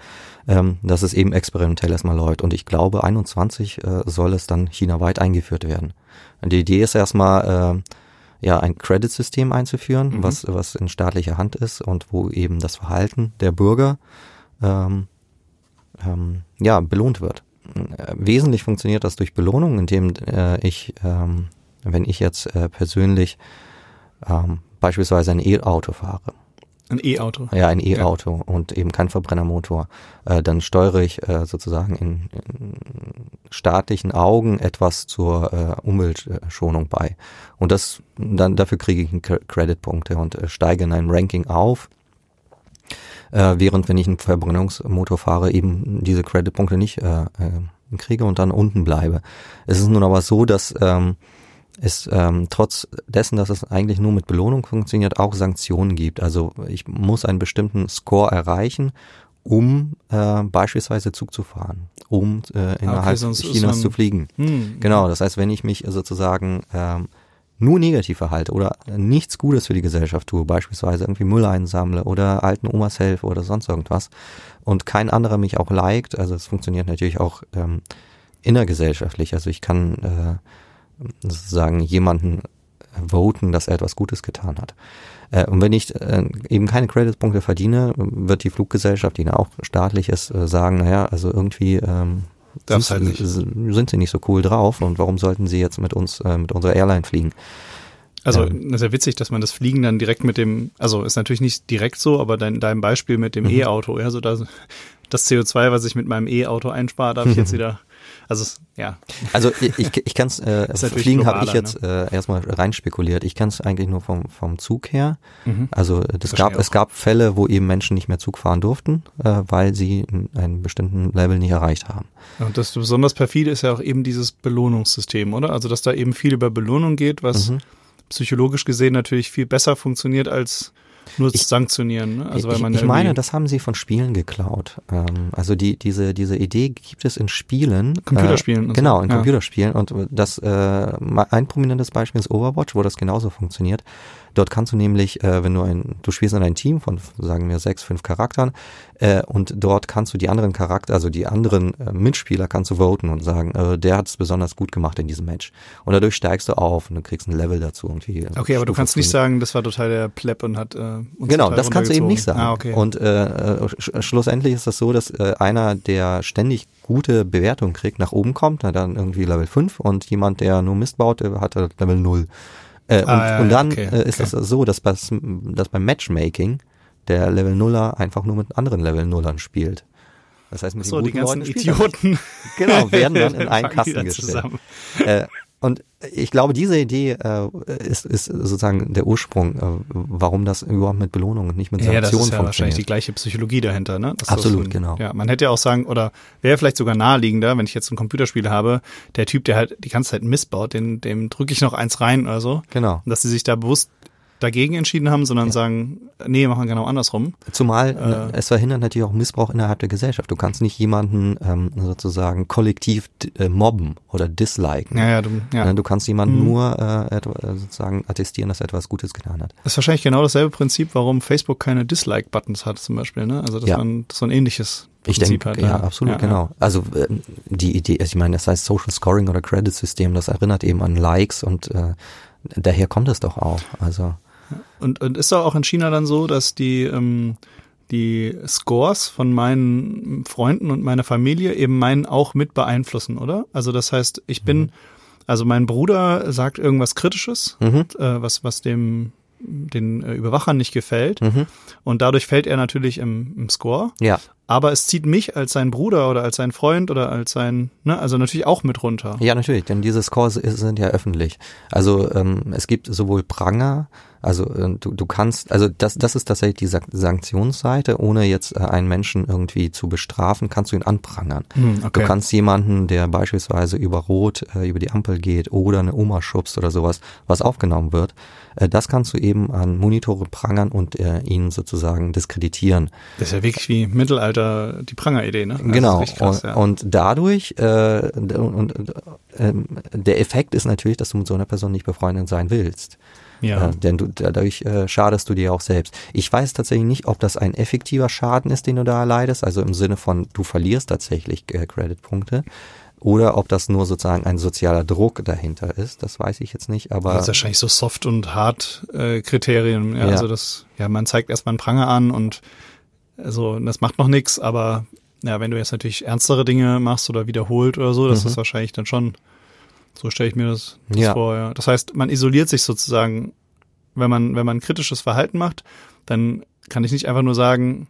Speaker 2: ähm, dass es eben experimentell erstmal läuft. Und ich glaube, 21 äh, soll es dann chinaweit eingeführt werden. Und die Idee ist erstmal, äh, ja, ein Credit-System einzuführen, mhm. was, was in staatlicher Hand ist und wo eben das Verhalten der Bürger ähm, ähm, ja, belohnt wird. Wesentlich funktioniert das durch Belohnung, indem äh, ich, ähm, wenn ich jetzt äh, persönlich ähm, beispielsweise ein E-Auto fahre.
Speaker 1: Ein E-Auto?
Speaker 2: Ja, ein E-Auto ja. und eben kein Verbrennermotor. Äh, dann steuere ich äh, sozusagen in, in staatlichen Augen etwas zur äh, Umweltschonung bei. Und das dann dafür kriege ich Creditpunkte und äh, steige in einem Ranking auf. Äh, während wenn ich einen Verbrennungsmotor fahre, eben diese Creditpunkte nicht äh, kriege und dann unten bleibe. Es ist nun aber so, dass ähm, es ähm, trotz dessen, dass es eigentlich nur mit Belohnung funktioniert, auch Sanktionen gibt. Also ich muss einen bestimmten Score erreichen, um äh, beispielsweise Zug zu fahren, um äh, innerhalb okay, Chinas zu fliegen. Hm, genau, das heißt, wenn ich mich sozusagen ähm, nur negativ verhalte oder nichts Gutes für die Gesellschaft tue, beispielsweise irgendwie Müll einsammle oder alten Omas helfe oder sonst irgendwas und kein anderer mich auch liked, also es funktioniert natürlich auch ähm, innergesellschaftlich, also ich kann äh, sozusagen jemanden voten, dass er etwas Gutes getan hat. Äh, und wenn ich äh, eben keine Creditpunkte verdiene, wird die Fluggesellschaft, die auch staatlich ist, äh, sagen, naja, also irgendwie ähm, sind, halt sind, sie nicht so cool drauf und warum sollten sie jetzt mit uns, äh, mit unserer Airline fliegen?
Speaker 1: Also ähm, das ist ja witzig, dass man das Fliegen dann direkt mit dem, also ist natürlich nicht direkt so, aber dein, dein Beispiel mit dem mhm. E-Auto, ja, so das, das CO2, was ich mit meinem E-Auto einspare, darf ich jetzt wieder also ja.
Speaker 2: Also ich, ich kann es, äh, Fliegen habe ich jetzt ne? äh, erstmal rein spekuliert. Ich kann es eigentlich nur vom, vom Zug her. Mhm. Also das gab, es gab Fälle, wo eben Menschen nicht mehr Zug fahren durften, äh, weil sie einen bestimmten Level nicht erreicht haben.
Speaker 1: Und das besonders perfide ist ja auch eben dieses Belohnungssystem, oder? Also dass da eben viel über Belohnung geht, was mhm. psychologisch gesehen natürlich viel besser funktioniert als nur
Speaker 2: Ich-
Speaker 1: sanktionieren. Ne? Also weil
Speaker 2: ich,
Speaker 1: man
Speaker 2: ich meine, das haben sie von Spielen geklaut. Ähm, also die, diese, diese Idee gibt es in Spielen.
Speaker 1: Computerspielen
Speaker 2: Äh, genau, in
Speaker 1: ja.
Speaker 2: Computerspielen. Und das äh, ein prominentes Beispiel ist Overwatch, wo das genauso funktioniert. Dort kannst du nämlich, äh, wenn du ein, du spielst in ein Team von, sagen wir, sechs, fünf Charakteren, äh, und dort kannst du die anderen Charakter, also die anderen äh, Mitspieler kannst du voten und sagen, äh, der hat es besonders gut gemacht in diesem Match. Und dadurch steigst du auf und du kriegst ein Level dazu irgendwie.
Speaker 1: Okay, aber du kannst nicht sagen, das war total der Pleb und hat äh, uns
Speaker 2: Genau, das kannst du eben nicht sagen.
Speaker 1: Ah, okay.
Speaker 2: Und äh, äh, sch schlussendlich ist das so, dass äh, einer, der ständig gute Bewertung kriegt, nach oben kommt, dann irgendwie Level 5 und jemand, der nur Mist baut, der hat halt Level 0. Äh, und,
Speaker 1: Ah, ja,
Speaker 2: und dann
Speaker 1: okay,
Speaker 2: äh, ist
Speaker 1: okay.
Speaker 2: das so, dass, dass, dass beim Matchmaking der Level Nuller einfach nur mit anderen Level Nullern spielt. Das heißt, mit
Speaker 1: so,
Speaker 2: den
Speaker 1: die
Speaker 2: guten
Speaker 1: ganzen
Speaker 2: Leuten.
Speaker 1: Idioten
Speaker 2: Genau, werden dann in einen Kasten gestellt. Äh, und ich glaube, diese Idee äh, ist, ist sozusagen der Ursprung, äh, warum das überhaupt mit Belohnung und nicht mit
Speaker 1: Ja,
Speaker 2: Sanktionen
Speaker 1: das ist ja
Speaker 2: funktioniert.
Speaker 1: wahrscheinlich die gleiche Psychologie dahinter, ne? Dass
Speaker 2: Absolut,
Speaker 1: das
Speaker 2: genau.
Speaker 1: Ja, man hätte ja auch sagen, oder wäre vielleicht sogar naheliegender, wenn ich jetzt ein Computerspiel habe, der Typ, der halt die ganze Zeit missbaut, den, dem drücke ich noch eins rein oder so.
Speaker 2: Genau.
Speaker 1: Und dass sie sich da bewusst dagegen entschieden haben, sondern sagen, nee, machen genau andersrum.
Speaker 2: Zumal
Speaker 1: Äh.
Speaker 2: äh, es verhindert natürlich auch Missbrauch innerhalb der Gesellschaft. Du kannst nicht jemanden ähm, sozusagen kollektiv äh, mobben oder disliken.
Speaker 1: Ja, ja, du, ja.
Speaker 2: Ne, Du kannst jemanden
Speaker 1: Mhm.
Speaker 2: nur äh, äh, sozusagen attestieren, dass er etwas Gutes getan hat.
Speaker 1: Das ist wahrscheinlich genau dasselbe Prinzip, warum Facebook keine Dislike-Buttons hat zum Beispiel, ne? Also dass
Speaker 2: Ja.
Speaker 1: man so ein ähnliches
Speaker 2: Ich denke,
Speaker 1: hat.
Speaker 2: ja, absolut, genau. Also ähm, die Idee, also ich meine, das heißt Social Scoring oder Credit System, das erinnert eben an Likes und äh, daher kommt es doch auch. Also
Speaker 1: Und, und ist doch auch in China dann so, dass die, ähm, die Scores von meinen Freunden und meiner Familie eben meinen auch mit beeinflussen, oder? Also das heißt, ich bin, also mein Bruder sagt irgendwas Kritisches,
Speaker 2: mhm,
Speaker 1: äh, was, was dem den äh, Überwachern nicht gefällt.
Speaker 2: mhm,
Speaker 1: Und dadurch fällt er natürlich im, im Score.
Speaker 2: ja,
Speaker 1: Aber es zieht mich als sein Bruder oder als sein Freund oder als sein, ne, also natürlich auch mit runter.
Speaker 2: ja natürlich, denn diese Scores sind ja öffentlich. Also ähm, es gibt sowohl Pranger, also äh, du, du kannst, also das, das ist tatsächlich die Sank- Sanktionsseite, ohne jetzt äh, einen Menschen irgendwie zu bestrafen, kannst du ihn anprangern.
Speaker 1: Hm,
Speaker 2: Du kannst jemanden, der beispielsweise über Rot äh, über die Ampel geht oder eine Oma schubst oder sowas, was aufgenommen wird, äh, das kannst du eben an Monitore prangern und äh, ihn sozusagen diskreditieren.
Speaker 1: Das ist ja wirklich wie Mittelalter die Pranger-Idee, ne? Also
Speaker 2: genau.
Speaker 1: Das ist richtig krass,
Speaker 2: und,
Speaker 1: ja.
Speaker 2: und dadurch äh, und, und, ähm, der Effekt ist natürlich, dass du mit so einer Person nicht befreundet sein willst.
Speaker 1: ja.
Speaker 2: Äh, denn du, dadurch äh, schadest du dir auch selbst. Ich weiß tatsächlich nicht, ob das ein effektiver Schaden ist, den du da erleidest, also im Sinne von, du verlierst tatsächlich äh, Creditpunkte, oder ob das nur sozusagen ein sozialer Druck dahinter ist, das weiß ich jetzt nicht, aber
Speaker 1: Das ist wahrscheinlich so Soft- und Hard-Kriterien. ja,
Speaker 2: Ja.
Speaker 1: Also das, ja, man zeigt erstmal einen Pranger an und also das macht noch nichts, aber ja, wenn du jetzt natürlich ernstere Dinge machst oder wiederholt oder so, das
Speaker 2: Mhm.
Speaker 1: ist wahrscheinlich dann schon, so stelle ich mir das, das
Speaker 2: Ja.
Speaker 1: vor, ja. Das heißt, man isoliert sich sozusagen, wenn man, wenn man kritisches Verhalten macht, dann kann ich nicht einfach nur sagen,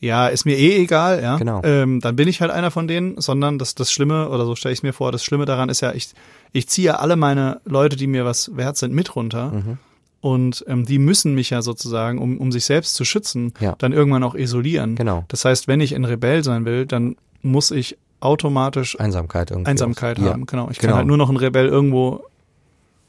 Speaker 1: ja, ist mir eh egal, ja.
Speaker 2: Genau.
Speaker 1: Ähm, dann bin ich halt einer von denen, sondern das, das Schlimme, oder so stelle ich mir vor, das Schlimme daran ist ja, ich, ich ziehe alle meine Leute, die mir was wert sind, mit runter.
Speaker 2: Mhm.
Speaker 1: Und ähm, die müssen mich ja sozusagen, um, um sich selbst zu schützen,
Speaker 2: Ja.
Speaker 1: dann irgendwann auch isolieren.
Speaker 2: genau,
Speaker 1: Das heißt, wenn ich ein Rebell sein will, dann muss ich automatisch
Speaker 2: Einsamkeit irgendwie.
Speaker 1: Einsamkeit
Speaker 2: auch.
Speaker 1: haben. Genau. Ich
Speaker 2: genau.
Speaker 1: kann halt nur noch ein Rebell irgendwo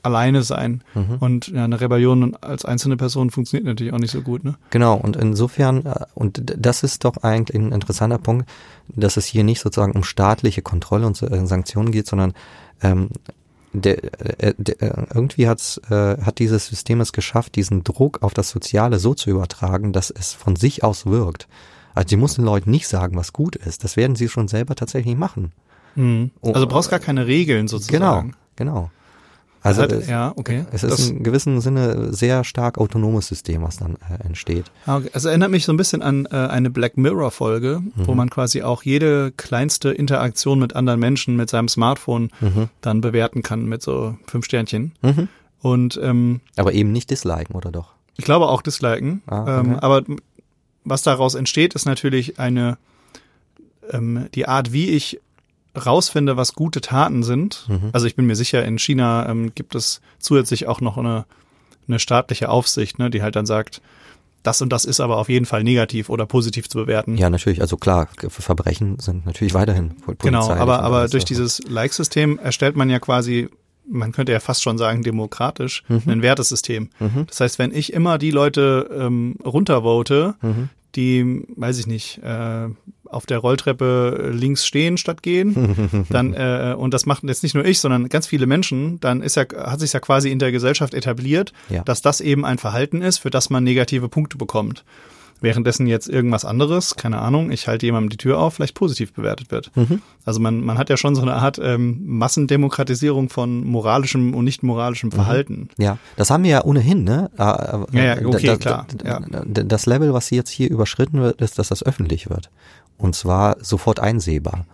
Speaker 1: alleine sein.
Speaker 2: Mhm.
Speaker 1: Und ja, eine Rebellion als einzelne Person funktioniert natürlich auch nicht so gut, ne?
Speaker 2: Genau, und insofern, äh, und das ist doch eigentlich ein interessanter Punkt, dass es hier nicht sozusagen um staatliche Kontrolle und äh, Sanktionen geht, sondern ähm, der, äh, der, äh, irgendwie hat's, äh, hat dieses System es geschafft, diesen Druck auf das Soziale so zu übertragen, dass es von sich aus wirkt. Also sie muss den Leuten nicht sagen, was gut ist. Das werden sie schon selber tatsächlich machen.
Speaker 1: Mhm.
Speaker 2: Oh,
Speaker 1: Also brauchst gar keine Regeln sozusagen.
Speaker 2: Genau, genau. Also
Speaker 1: Halt,
Speaker 2: es,
Speaker 1: ja, okay.
Speaker 2: es ist
Speaker 1: Das-
Speaker 2: in gewissem Sinne sehr stark autonomes System, was dann äh, entsteht.
Speaker 1: Ah. Also erinnert mich so ein bisschen an äh, eine Black Mirror-Folge, wo man quasi auch jede kleinste Interaktion mit anderen Menschen mit seinem Smartphone
Speaker 2: Mhm.
Speaker 1: dann bewerten kann mit so fünf Sternchen.
Speaker 2: Mhm.
Speaker 1: Und ähm,
Speaker 2: Aber eben nicht disliken, oder doch?
Speaker 1: ich glaube auch disliken.
Speaker 2: Ah, okay.
Speaker 1: ähm, aber was daraus entsteht, ist natürlich eine ähm, die Art, wie ich rausfinde, was gute Taten sind.
Speaker 2: Mhm.
Speaker 1: Also ich bin mir sicher, in China ähm, gibt es zusätzlich auch noch eine, eine staatliche Aufsicht, ne, die halt dann sagt, das und das ist aber auf jeden Fall negativ oder positiv zu bewerten.
Speaker 2: Ja, natürlich. Also klar, Ver- Verbrechen sind natürlich weiterhin
Speaker 1: genau,
Speaker 2: polizeilich
Speaker 1: aber,
Speaker 2: und
Speaker 1: aber
Speaker 2: alles
Speaker 1: durch dieses Like-System erstellt man ja quasi man könnte ja fast schon sagen, demokratisch, mhm. ein Wertesystem. Mhm. Das heißt, wenn ich immer die Leute ähm, runtervote, mhm. Die, weiß ich nicht, äh, auf der Rolltreppe links stehen statt gehen, dann äh, und das machen jetzt nicht nur ich, sondern ganz viele Menschen, dann ist ja hat sich ja quasi in der Gesellschaft etabliert, ja. dass das eben ein Verhalten ist, für das man negative Punkte bekommt. Währenddessen jetzt irgendwas anderes, keine Ahnung, ich halte jemandem die Tür auf, vielleicht positiv bewertet wird. Mhm. Also man, man hat ja schon so eine Art ähm, Massendemokratisierung von moralischem und nicht moralischem mhm. Verhalten.
Speaker 2: Ja, das haben wir ja ohnehin, ne?
Speaker 1: Äh, äh, ja, ja okay,
Speaker 2: da,
Speaker 1: klar. Ja.
Speaker 2: Das Level, was jetzt hier überschritten wird, ist, dass das öffentlich wird. Und zwar sofort einsehbar.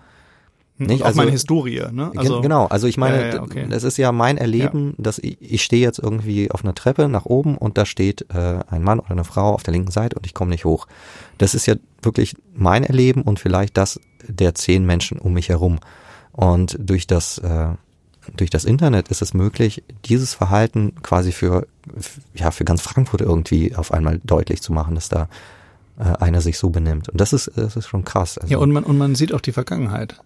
Speaker 1: Hm, nicht? Auch also, meine Historie, ne?
Speaker 2: Also, genau, also ich meine, ja, ja, okay. das ist ja mein Erleben, ja. dass ich, ich stehe jetzt irgendwie auf einer Treppe nach oben und da steht äh, ein Mann oder eine Frau auf der linken Seite und ich komme nicht hoch. Das ist ja wirklich mein Erleben und vielleicht das der zehn Menschen um mich herum. Und durch das äh, durch das Internet ist es möglich, dieses Verhalten quasi für ja für ganz Frankfurt irgendwie auf einmal deutlich zu machen, dass da äh, einer sich so benimmt. Und das ist das ist schon krass.
Speaker 1: Also, ja und man und man sieht auch die Vergangenheit.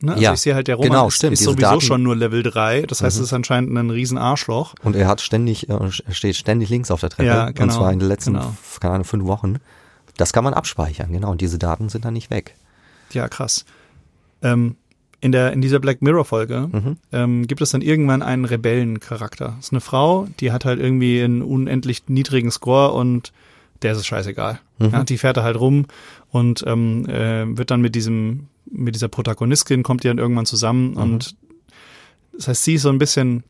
Speaker 1: Ne? Also ja, ich sehe halt, der Roman genau, ist, stimmt, ist sowieso Daten, schon nur Level 3. Das heißt, mhm. es ist anscheinend ein riesen Arschloch.
Speaker 2: Und er hat ständig, äh, steht ständig links auf der Treppe. Ja, genau. Und zwar in den letzten, genau. keine Ahnung, fünf Wochen. Das kann man abspeichern, genau. Und diese Daten sind dann nicht weg.
Speaker 1: Ja, krass. Ähm, in, der, in dieser Black Mirror-Folge mhm. ähm, gibt es dann irgendwann einen Rebellencharakter. Das ist eine Frau, die hat halt irgendwie einen unendlich niedrigen Score und der ist es scheißegal. Mhm. Ja, die fährt da halt rum und ähm, äh, wird dann mit diesem mit dieser Protagonistin kommt die dann irgendwann zusammen mhm. und das heißt, sie ist so ein bisschen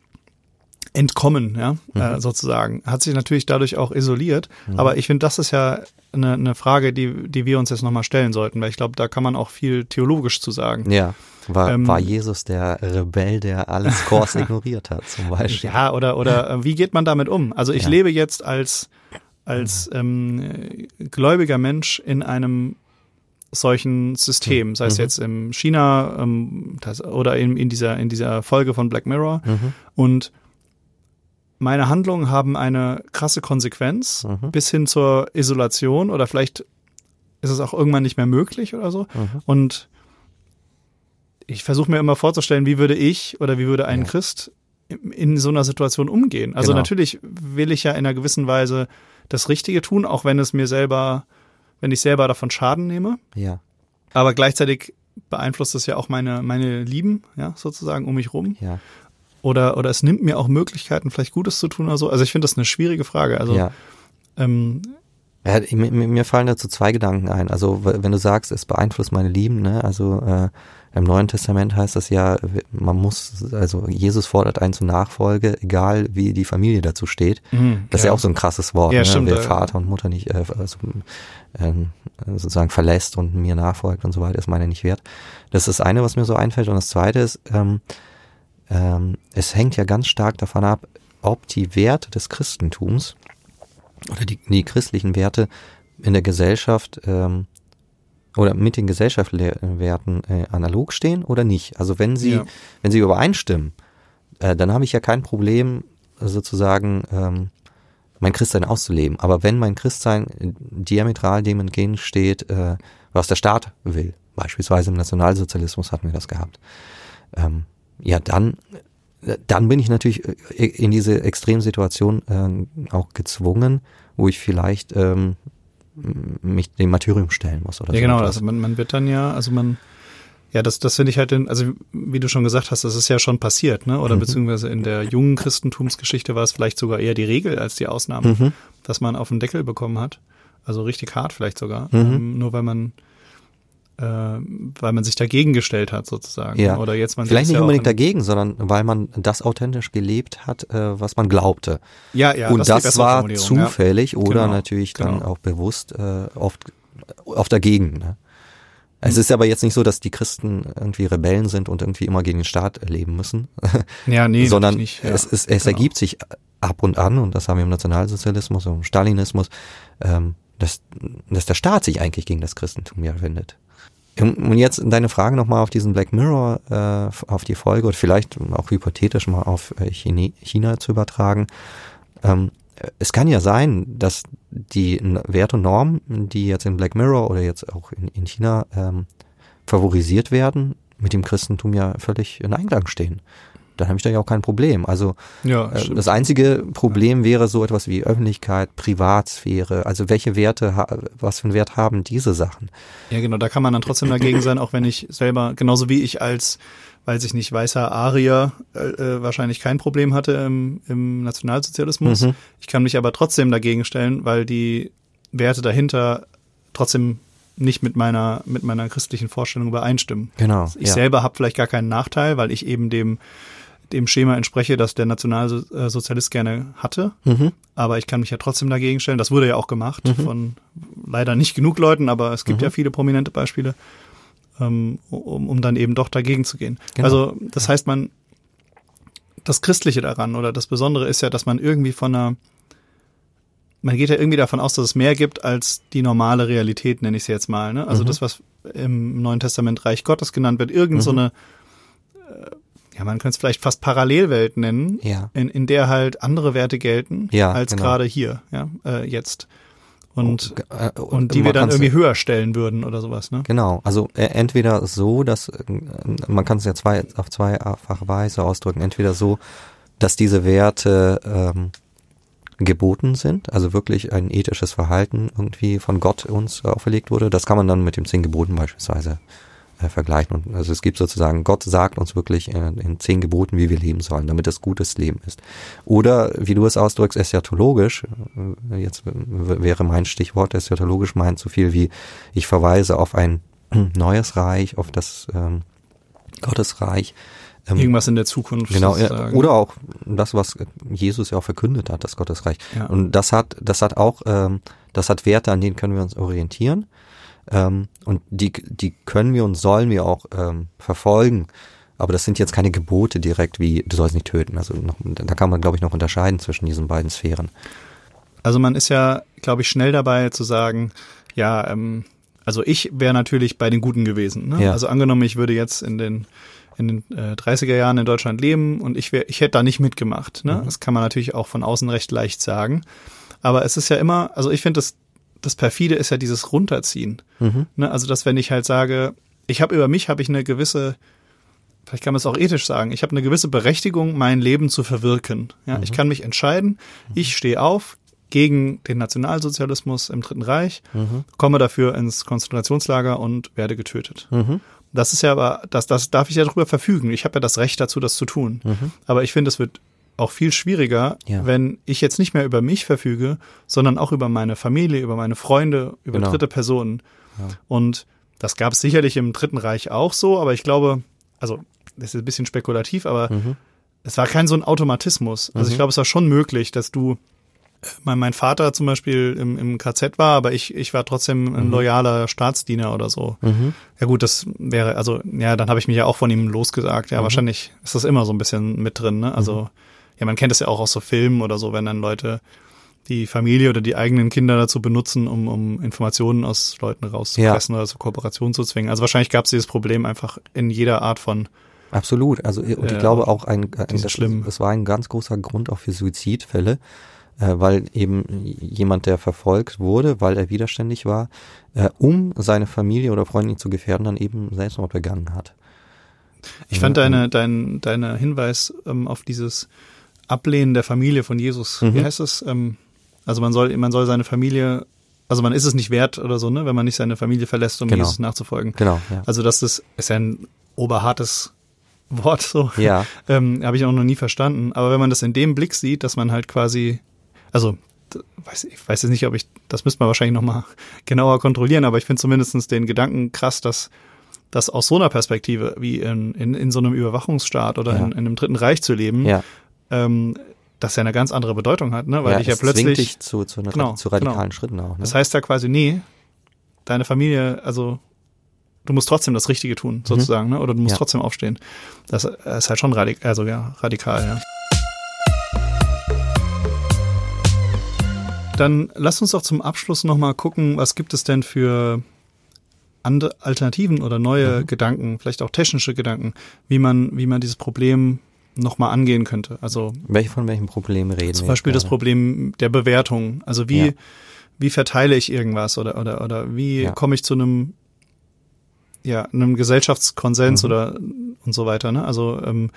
Speaker 1: entkommen, ja, mhm. äh, sozusagen. Hat sich natürlich dadurch auch isoliert. Mhm. Aber ich finde, das ist ja eine, eine Frage, die, die wir uns jetzt nochmal stellen sollten, weil ich glaube, da kann man auch viel theologisch zu sagen.
Speaker 2: Ja. War, ähm, war Jesus der Rebell, der alles Kurs ignoriert hat, zum Beispiel?
Speaker 1: Ja, oder, oder äh, wie geht man damit um? Also ich ja. lebe jetzt als, als ähm, gläubiger Mensch in einem solchen Systemen, sei es mhm. jetzt im China ähm, das, oder in, in, dieser, in dieser Folge von Black Mirror. Mhm. Und meine Handlungen haben eine krasse Konsequenz mhm. bis hin zur Isolation oder vielleicht ist es auch irgendwann nicht mehr möglich oder so. Mhm. Und ich versuche mir immer vorzustellen, wie würde ich oder wie würde ein ja. Christ in so einer Situation umgehen. Also genau. natürlich will ich ja in einer gewissen Weise das Richtige tun, auch wenn es mir selber wenn ich selber davon Schaden nehme.
Speaker 2: Ja.
Speaker 1: Aber gleichzeitig beeinflusst es ja auch meine, meine Lieben, ja, sozusagen um mich rum.
Speaker 2: Ja.
Speaker 1: Oder, oder es nimmt mir auch Möglichkeiten, vielleicht Gutes zu tun oder so. Also ich finde das eine schwierige Frage. Also,
Speaker 2: ja.
Speaker 1: ähm,
Speaker 2: ja, mir, mir fallen dazu zwei Gedanken ein. Also wenn du sagst, es beeinflusst meine Lieben, ne? Also äh, im Neuen Testament heißt das ja, man muss, also Jesus fordert einen zur Nachfolge, egal wie die Familie dazu steht. Mhm, das ist ja. ja auch so ein krasses Wort, ja, ne? Stimmt, Wer Vater und Mutter nicht äh, also, äh, sozusagen verlässt und mir nachfolgt und so weiter, ist meine nicht wert. Das ist das eine, was mir so einfällt. Und das zweite ist, ähm, ähm, es hängt ja ganz stark davon ab, ob die Werte des Christentums oder die, die christlichen Werte in der Gesellschaft ähm, oder mit den gesellschaftlichen Werten äh, analog stehen oder nicht. Also wenn sie, ja. wenn sie übereinstimmen, äh, dann habe ich ja kein Problem, sozusagen ähm, mein Christsein auszuleben. Aber wenn mein Christsein diametral dem entgegensteht, äh, was der Staat will, beispielsweise im Nationalsozialismus hatten wir das gehabt, ähm, ja, dann, dann bin ich natürlich äh, in diese Extremsituation äh, auch gezwungen, wo ich vielleicht ähm, mich dem Martyrium stellen muss oder
Speaker 1: Ja, so genau, also man, man wird dann ja, also man, ja, das, das finde ich halt, in, also wie du schon gesagt hast, das ist ja schon passiert, ne? Oder mhm. beziehungsweise in der jungen Christentumsgeschichte war es vielleicht sogar eher die Regel als die Ausnahme, mhm. dass man auf den Deckel bekommen hat. Also richtig hart vielleicht sogar. Mhm. Ähm, nur weil man weil man sich dagegen gestellt hat sozusagen.
Speaker 2: Ja. Oder jetzt man vielleicht nicht ja unbedingt dagegen, sondern weil man das authentisch gelebt hat, äh, was man glaubte.
Speaker 1: Ja, ja.
Speaker 2: Und das, das war zufällig ja. oder genau. natürlich genau. dann auch bewusst äh, oft oft dagegen. Ne? Es hm. ist aber jetzt nicht so, dass die Christen irgendwie Rebellen sind und irgendwie immer gegen den Staat leben müssen.
Speaker 1: Ja, nee,
Speaker 2: sondern
Speaker 1: nicht, ja.
Speaker 2: es, es, es genau. ergibt sich ab und an, und das haben wir im Nationalsozialismus und im Stalinismus, ähm, dass, dass der Staat sich eigentlich gegen das Christentum ja wendet. Und jetzt deine Frage nochmal auf diesen Black Mirror, äh, auf die Folge oder vielleicht auch hypothetisch mal auf äh, China, China zu übertragen. Ähm, es kann ja sein, dass die Werte und Normen, die jetzt in Black Mirror oder jetzt auch in, in China ähm, favorisiert werden, mit dem Christentum ja völlig in Einklang stehen. Dann habe ich da ja auch kein Problem. Also
Speaker 1: Ja,
Speaker 2: äh, das einzige Problem wäre so etwas wie Öffentlichkeit, Privatsphäre. Also welche Werte, was für einen Wert haben diese Sachen?
Speaker 1: Ja, genau, da kann man dann trotzdem dagegen sein, auch wenn ich selber, genauso wie ich als, weiß ich nicht, weißer Arier äh, äh, wahrscheinlich kein Problem hatte im, im Nationalsozialismus.
Speaker 2: Mhm.
Speaker 1: Ich kann mich aber trotzdem dagegen stellen, weil die Werte dahinter trotzdem nicht mit meiner, mit meiner christlichen Vorstellung übereinstimmen.
Speaker 2: Genau.
Speaker 1: Ich selber habe vielleicht gar keinen Nachteil, weil ich eben dem, dem Schema entspreche, das der Nationalsozialist gerne hatte.
Speaker 2: Mhm.
Speaker 1: Aber ich kann mich ja trotzdem dagegen stellen. Das wurde ja auch gemacht
Speaker 2: Mhm.
Speaker 1: von leider nicht genug Leuten, aber es gibt
Speaker 2: Mhm.
Speaker 1: ja viele prominente Beispiele, ähm, um, um dann eben doch dagegen zu gehen.
Speaker 2: Genau.
Speaker 1: Also das heißt, man das Christliche daran oder das Besondere ist ja, dass man irgendwie von einer man geht ja irgendwie davon aus, dass es mehr gibt als die normale Realität, nenne ich sie jetzt mal. Ne? Also
Speaker 2: Mhm.
Speaker 1: das, was im Neuen Testament Reich Gottes genannt wird, irgend so
Speaker 2: Mhm.
Speaker 1: eine, ja, man könnte es vielleicht fast Parallelwelt nennen,
Speaker 2: Ja.
Speaker 1: in, in der halt andere Werte gelten
Speaker 2: Ja,
Speaker 1: als
Speaker 2: genau.
Speaker 1: gerade hier, ja, äh, jetzt. Und,
Speaker 2: Äh,
Speaker 1: und die wir dann irgendwie höher stellen würden oder sowas, ne?
Speaker 2: Genau, also äh, entweder so, dass äh, man kann es ja zwei, auf zweifache Weise ausdrücken. Entweder so, dass diese Werte ähm, geboten sind, also wirklich ein ethisches Verhalten irgendwie von Gott uns auferlegt wurde. Das kann man dann mit dem zehn Geboten beispielsweise äh, vergleichen. Und also es gibt sozusagen, Gott sagt uns wirklich äh, in zehn Geboten, wie wir leben sollen, damit es gutes Leben ist. Oder, wie du es ausdrückst, eschatologisch, äh, jetzt wäre mein Stichwort, eschatologisch meint so viel wie, ich verweise auf ein neues Reich, auf das ähm, Gottesreich. Ähm,
Speaker 1: Irgendwas in der Zukunft.
Speaker 2: Genau,
Speaker 1: sozusagen.
Speaker 2: oder auch das, was Jesus ja auch verkündet hat, das Gottesreich.
Speaker 1: Ja.
Speaker 2: Und das hat, das hat auch, ähm, das hat Werte, an denen können wir uns orientieren. Ähm, und die, die können wir und sollen wir auch ähm, verfolgen. Aber das sind jetzt keine Gebote direkt wie, du sollst nicht töten. Also noch, da kann man, glaube ich, noch unterscheiden zwischen diesen beiden Sphären.
Speaker 1: Also man ist ja, glaube ich, schnell dabei zu sagen, ja, ähm, also ich wäre natürlich bei den Guten gewesen. Ne?
Speaker 2: Ja.
Speaker 1: Also angenommen, ich würde jetzt in den in den äh, 30er Jahren in Deutschland leben und ich wäre, ich hätte da nicht mitgemacht. Ne?
Speaker 2: Mhm.
Speaker 1: Das kann man natürlich auch von außen recht leicht sagen. Aber es ist ja immer, also ich finde, das, das perfide ist ja dieses Runterziehen.
Speaker 2: Mhm.
Speaker 1: Ne? Also dass wenn ich halt sage, ich habe über mich habe ich eine gewisse, vielleicht kann man es auch ethisch sagen, ich habe eine gewisse Berechtigung, mein Leben zu verwirken. Ja, ich kann mich entscheiden, ich stehe auf gegen den Nationalsozialismus im Dritten Reich,
Speaker 2: Mhm.
Speaker 1: komme dafür ins Konzentrationslager und werde getötet.
Speaker 2: Mhm.
Speaker 1: Das ist ja aber, das, das darf ich ja darüber verfügen. Ich habe ja das Recht dazu, das zu tun.
Speaker 2: Mhm.
Speaker 1: Aber ich finde, es wird auch viel schwieriger,
Speaker 2: Ja.
Speaker 1: wenn ich jetzt nicht mehr über mich verfüge, sondern auch über meine Familie, über meine Freunde, über
Speaker 2: Genau.
Speaker 1: dritte Personen.
Speaker 2: Ja.
Speaker 1: Und das gab es sicherlich im Dritten Reich auch so, aber ich glaube, also das ist ein bisschen spekulativ, aber
Speaker 2: Mhm.
Speaker 1: es war kein so ein Automatismus. Also ich
Speaker 2: Mhm.
Speaker 1: glaube, es war schon möglich, dass du mein, mein Vater zum Beispiel im, im KZ war, aber ich, ich war trotzdem ein
Speaker 2: Mhm.
Speaker 1: loyaler Staatsdiener oder so.
Speaker 2: Mhm.
Speaker 1: Ja gut, das wäre, also ja, dann habe ich mich ja auch von ihm losgesagt. Ja,
Speaker 2: Mhm.
Speaker 1: wahrscheinlich ist das immer so ein bisschen mit drin. Ne? Also ja, man kennt es ja auch aus so Filmen oder so, wenn dann Leute die Familie oder die eigenen Kinder dazu benutzen, um, um Informationen aus Leuten rauszupressen oder zur Kooperation zu zwingen. Also wahrscheinlich gab es dieses Problem einfach in jeder Art von
Speaker 2: Absolut. Also und ich
Speaker 1: Äh,
Speaker 2: glaube auch ein, ein das,
Speaker 1: schlimm.
Speaker 2: das war ein ganz großer Grund auch für Suizidfälle, äh, weil eben jemand, der verfolgt wurde, weil er widerständig war, äh, um seine Familie oder Freundin zu gefährden, dann eben Selbstmord begangen hat.
Speaker 1: Ich fand
Speaker 2: Ja,
Speaker 1: deine, dein, deine Hinweis ähm, auf dieses Ablehnen der Familie von Jesus, wie
Speaker 2: Mhm.
Speaker 1: heißt es? Ähm, also man soll, man soll seine Familie, also man ist es nicht wert oder so, ne, wenn man nicht seine Familie verlässt, um
Speaker 2: Genau.
Speaker 1: Jesus nachzufolgen.
Speaker 2: Genau, ja.
Speaker 1: Also das ist, ist ja ein oberhartes Wort, so.
Speaker 2: Ja,
Speaker 1: Ähm, Habe ich auch noch nie verstanden. Aber wenn man das in dem Blick sieht, dass man halt quasi, also weiß, ich weiß jetzt nicht, ob ich, das müsste man wahrscheinlich nochmal genauer kontrollieren, aber ich finde zumindest den Gedanken krass, dass dass aus so einer Perspektive, wie in, in, in so einem Überwachungsstaat oder
Speaker 2: Ja.
Speaker 1: in, in einem Dritten Reich zu leben,
Speaker 2: ja.
Speaker 1: Ähm, das ja eine ganz andere Bedeutung hat, ne? weil
Speaker 2: ja,
Speaker 1: dich ja plötzlich,
Speaker 2: dich zu, zu, einer,
Speaker 1: Genau,
Speaker 2: zu radikalen
Speaker 1: genau.
Speaker 2: Schritten auch. Ne?
Speaker 1: das heißt ja quasi, nee, deine Familie, also du musst trotzdem das Richtige tun, sozusagen, ne? oder du musst
Speaker 2: Mhm. Ja.
Speaker 1: trotzdem aufstehen. Das ist halt schon radikal, also ja, radikal, ja. Dann lass uns doch zum Abschluss nochmal gucken, was gibt es denn für andere Alternativen oder neue
Speaker 2: Mhm.
Speaker 1: Gedanken, vielleicht auch technische Gedanken, wie man, wie man dieses Problem nochmal angehen könnte. Also
Speaker 2: Welche von welchen Problemen reden
Speaker 1: zum
Speaker 2: wir
Speaker 1: Beispiel
Speaker 2: jetzt
Speaker 1: das? Problem der Bewertung. Also wie,
Speaker 2: Ja.
Speaker 1: wie verteile ich irgendwas oder, oder, oder wie
Speaker 2: Ja.
Speaker 1: komme ich zu einem, ja, einem Gesellschaftskonsens
Speaker 2: Mhm.
Speaker 1: oder und so weiter. Ne? Also ähm,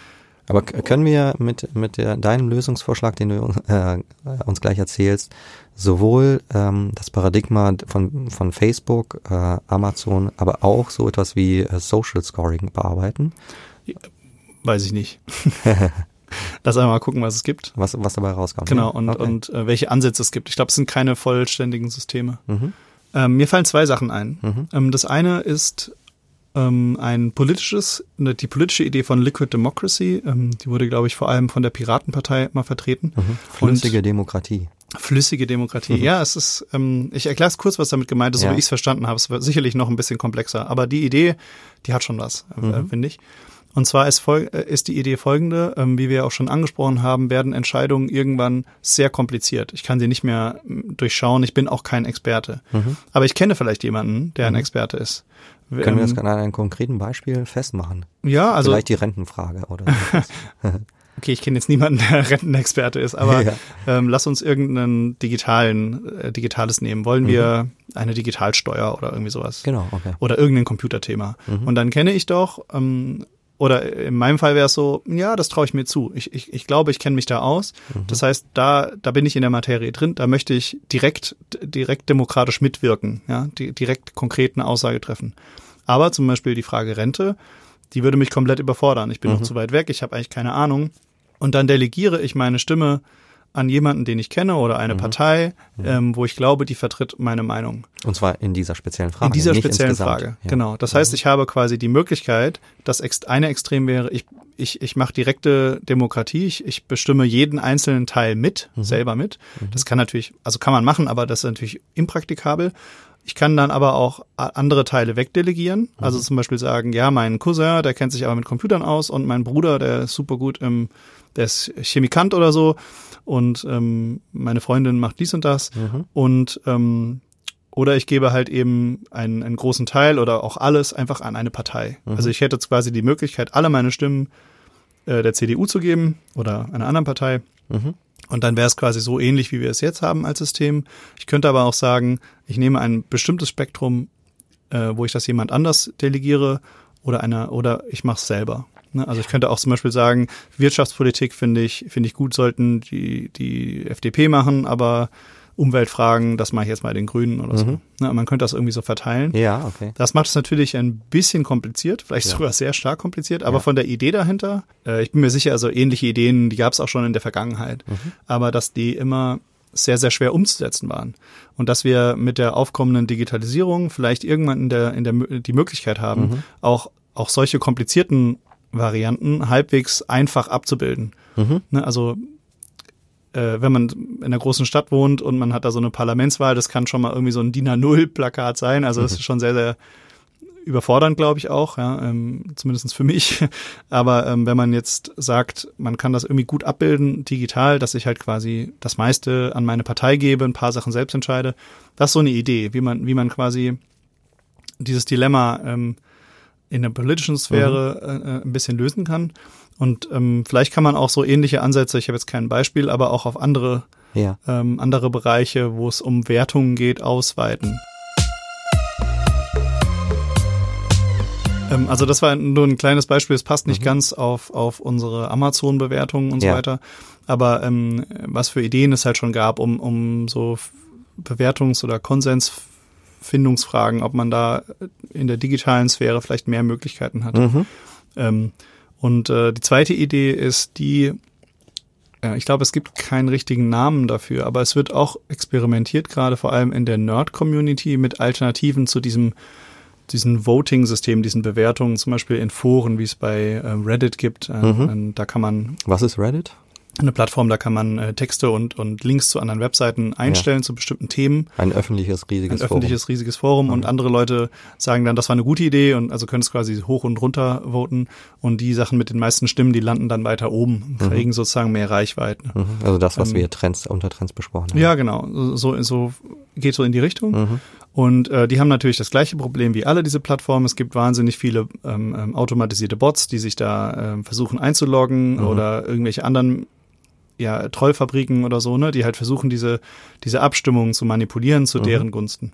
Speaker 2: Aber können wir mit, mit der, deinem Lösungsvorschlag, den du äh, uns gleich erzählst, sowohl ähm, das Paradigma von, von Facebook, äh, Amazon, aber auch so etwas wie äh, Social Scoring bearbeiten?
Speaker 1: Weiß ich nicht. Lass einmal gucken, was es gibt.
Speaker 2: Was, was dabei rauskommt.
Speaker 1: Genau, und, okay. und äh, welche Ansätze es gibt. Ich glaube, es sind keine vollständigen Systeme. Mhm. Ähm, mir fallen zwei Sachen ein. Mhm. Ähm, das eine ist ähm, ein politisches, ne, die politische Idee von Liquid Democracy, ähm, die wurde, glaube ich, vor allem von der Piratenpartei mal vertreten.
Speaker 2: Mhm. Flüssige und Demokratie.
Speaker 1: Flüssige Demokratie. Mhm. Ja, es ist, ähm, ich erkläre es kurz, was damit gemeint ist, ja. so wie ich es verstanden habe. Es wird sicherlich noch ein bisschen komplexer, aber die Idee, die hat schon was, äh, mhm. finde ich. Und zwar ist, äh, ist die Idee folgende, ähm, wie wir auch schon angesprochen haben, werden Entscheidungen irgendwann sehr kompliziert. Ich kann sie nicht mehr durchschauen, ich bin auch kein Experte. Mhm. Aber ich kenne vielleicht jemanden, der mhm. ein Experte ist.
Speaker 2: Können wir das ähm, an einem konkreten Beispiel festmachen?
Speaker 1: Ja, also.
Speaker 2: Vielleicht die Rentenfrage oder.
Speaker 1: okay, ich kenne jetzt niemanden, der Rentenexperte ist, aber ja. ähm, lass uns irgendeinen digitalen, äh, digitales nehmen. Wollen mhm. wir eine Digitalsteuer oder irgendwie sowas?
Speaker 2: Genau, okay.
Speaker 1: Oder irgendein Computerthema. Mhm. Und dann kenne ich doch ähm, oder in meinem Fall wäre es so, ja, das traue ich mir zu. Ich, ich, ich glaube, ich kenne mich da aus. Mhm. Das heißt, da, da bin ich in der Materie drin, da möchte ich direkt, direkt demokratisch mitwirken, ja, die, direkt konkret eine Aussage treffen. Aber zum Beispiel die Frage Rente, die würde mich komplett überfordern. Ich bin mhm. noch zu weit weg, ich habe eigentlich keine Ahnung. Und dann delegiere ich meine Stimme an jemanden, den ich kenne oder eine mhm. Partei, mhm. ähm, wo ich glaube, die vertritt meine Meinung.
Speaker 2: Und zwar in dieser speziellen Frage.
Speaker 1: In dieser speziellen Frage, ja. genau. Das heißt, mhm. ich habe quasi die Möglichkeit, dass eine Extrem wäre, ich, ich, ich mache direkte Demokratie, ich, ich bestimme jeden einzelnen Teil mit, mhm. selber mit. Mhm. Das kann natürlich, also kann man machen, aber das ist natürlich impraktikabel. Ich kann dann aber auch andere Teile wegdelegieren. Also mhm. zum Beispiel sagen, ja, mein Cousin, der kennt sich aber mit Computern aus und mein Bruder, der ist super gut im, der ist Chemikant oder so und ähm, meine Freundin macht dies und das mhm. und ähm, oder ich gebe halt eben einen, einen großen Teil oder auch alles einfach an eine Partei. Mhm. Also ich hätte jetzt quasi die Möglichkeit, alle meine Stimmen äh, der CDU zu geben oder einer anderen Partei. Mhm. Und dann wäre es quasi so ähnlich, wie wir es jetzt haben als System. Ich könnte aber auch sagen, ich nehme ein bestimmtes Spektrum, äh, wo ich das jemand anders delegiere oder einer oder ich mache es selber. Ne? Also ich könnte auch zum Beispiel sagen, Wirtschaftspolitik finde ich, finde ich gut, sollten die, die FDP machen, aber Umweltfragen, das mache ich jetzt mal den Grünen oder so. Mhm. Ne? Man könnte das irgendwie so verteilen.
Speaker 2: Ja, okay.
Speaker 1: Das macht es natürlich ein bisschen kompliziert, vielleicht ja. sogar sehr stark kompliziert, aber ja. von der Idee dahinter, äh, ich bin mir sicher, also ähnliche Ideen, die gab es auch schon in der Vergangenheit, mhm. aber dass die immer sehr, sehr schwer umzusetzen waren. Und dass wir mit der aufkommenden Digitalisierung vielleicht irgendwann in der, in der, die Möglichkeit haben, mhm. auch, auch solche komplizierten Varianten halbwegs einfach abzubilden. Mhm. Ne, also äh, wenn man in einer großen Stadt wohnt und man hat da so eine Parlamentswahl, das kann schon mal irgendwie so ein DIN A0-Plakat sein. Also das mhm. ist schon sehr, sehr überfordernd, glaube ich auch, ja, ähm, zumindest für mich. Aber ähm, wenn man jetzt sagt, man kann das irgendwie gut abbilden, digital, dass ich halt quasi das meiste an meine Partei gebe, ein paar Sachen selbst entscheide, das ist so eine Idee, wie man, wie man quasi dieses Dilemma ähm, in der politischen Sphäre mhm. äh, ein bisschen lösen kann. Und ähm, vielleicht kann man auch so ähnliche Ansätze, ich habe jetzt kein Beispiel, aber auch auf andere, ja. ähm, andere Bereiche, wo es um Wertungen geht, ausweiten. Ähm, also das war nur ein kleines Beispiel, es passt nicht mhm. ganz auf, auf unsere Amazon-Bewertungen und so weiter. Aber ähm, was für Ideen es halt schon gab, um, um so Bewertungs- oder Konsens Findungsfragen, ob man da in der digitalen Sphäre vielleicht mehr Möglichkeiten hat. Mhm. Ähm, und äh, die zweite Idee ist die, äh, ich glaube, es gibt keinen richtigen Namen dafür, aber es wird auch experimentiert, gerade vor allem in der Nerd-Community mit Alternativen zu diesem diesen Voting-System, diesen Bewertungen, zum Beispiel in Foren, wie es bei äh, Reddit gibt. Äh, mhm. Da kann man.
Speaker 2: Was ist Reddit?
Speaker 1: Eine Plattform, da kann man äh, Texte und, und Links zu anderen Webseiten einstellen ja. zu bestimmten Themen.
Speaker 2: Ein öffentliches riesiges
Speaker 1: Forum. Ein öffentliches Forum. riesiges Forum mhm. und andere Leute sagen dann, das war eine gute Idee und also können es quasi hoch und runter voten und die Sachen mit den meisten Stimmen, die landen dann weiter oben, mhm. kriegen sozusagen mehr Reichweite.
Speaker 2: Mhm. Also das, was ähm, wir Trends unter Trends besprochen haben.
Speaker 1: Ja, genau. So, so geht so in die Richtung. Mhm. Und äh, die haben natürlich das gleiche Problem wie alle diese Plattformen. Es gibt wahnsinnig viele ähm, ähm automatisierte Bots, die sich da ähm, versuchen einzuloggen mhm. oder irgendwelche anderen ja, Trollfabriken oder so, ne, die halt versuchen, diese, diese Abstimmungen zu manipulieren zu mhm. deren Gunsten.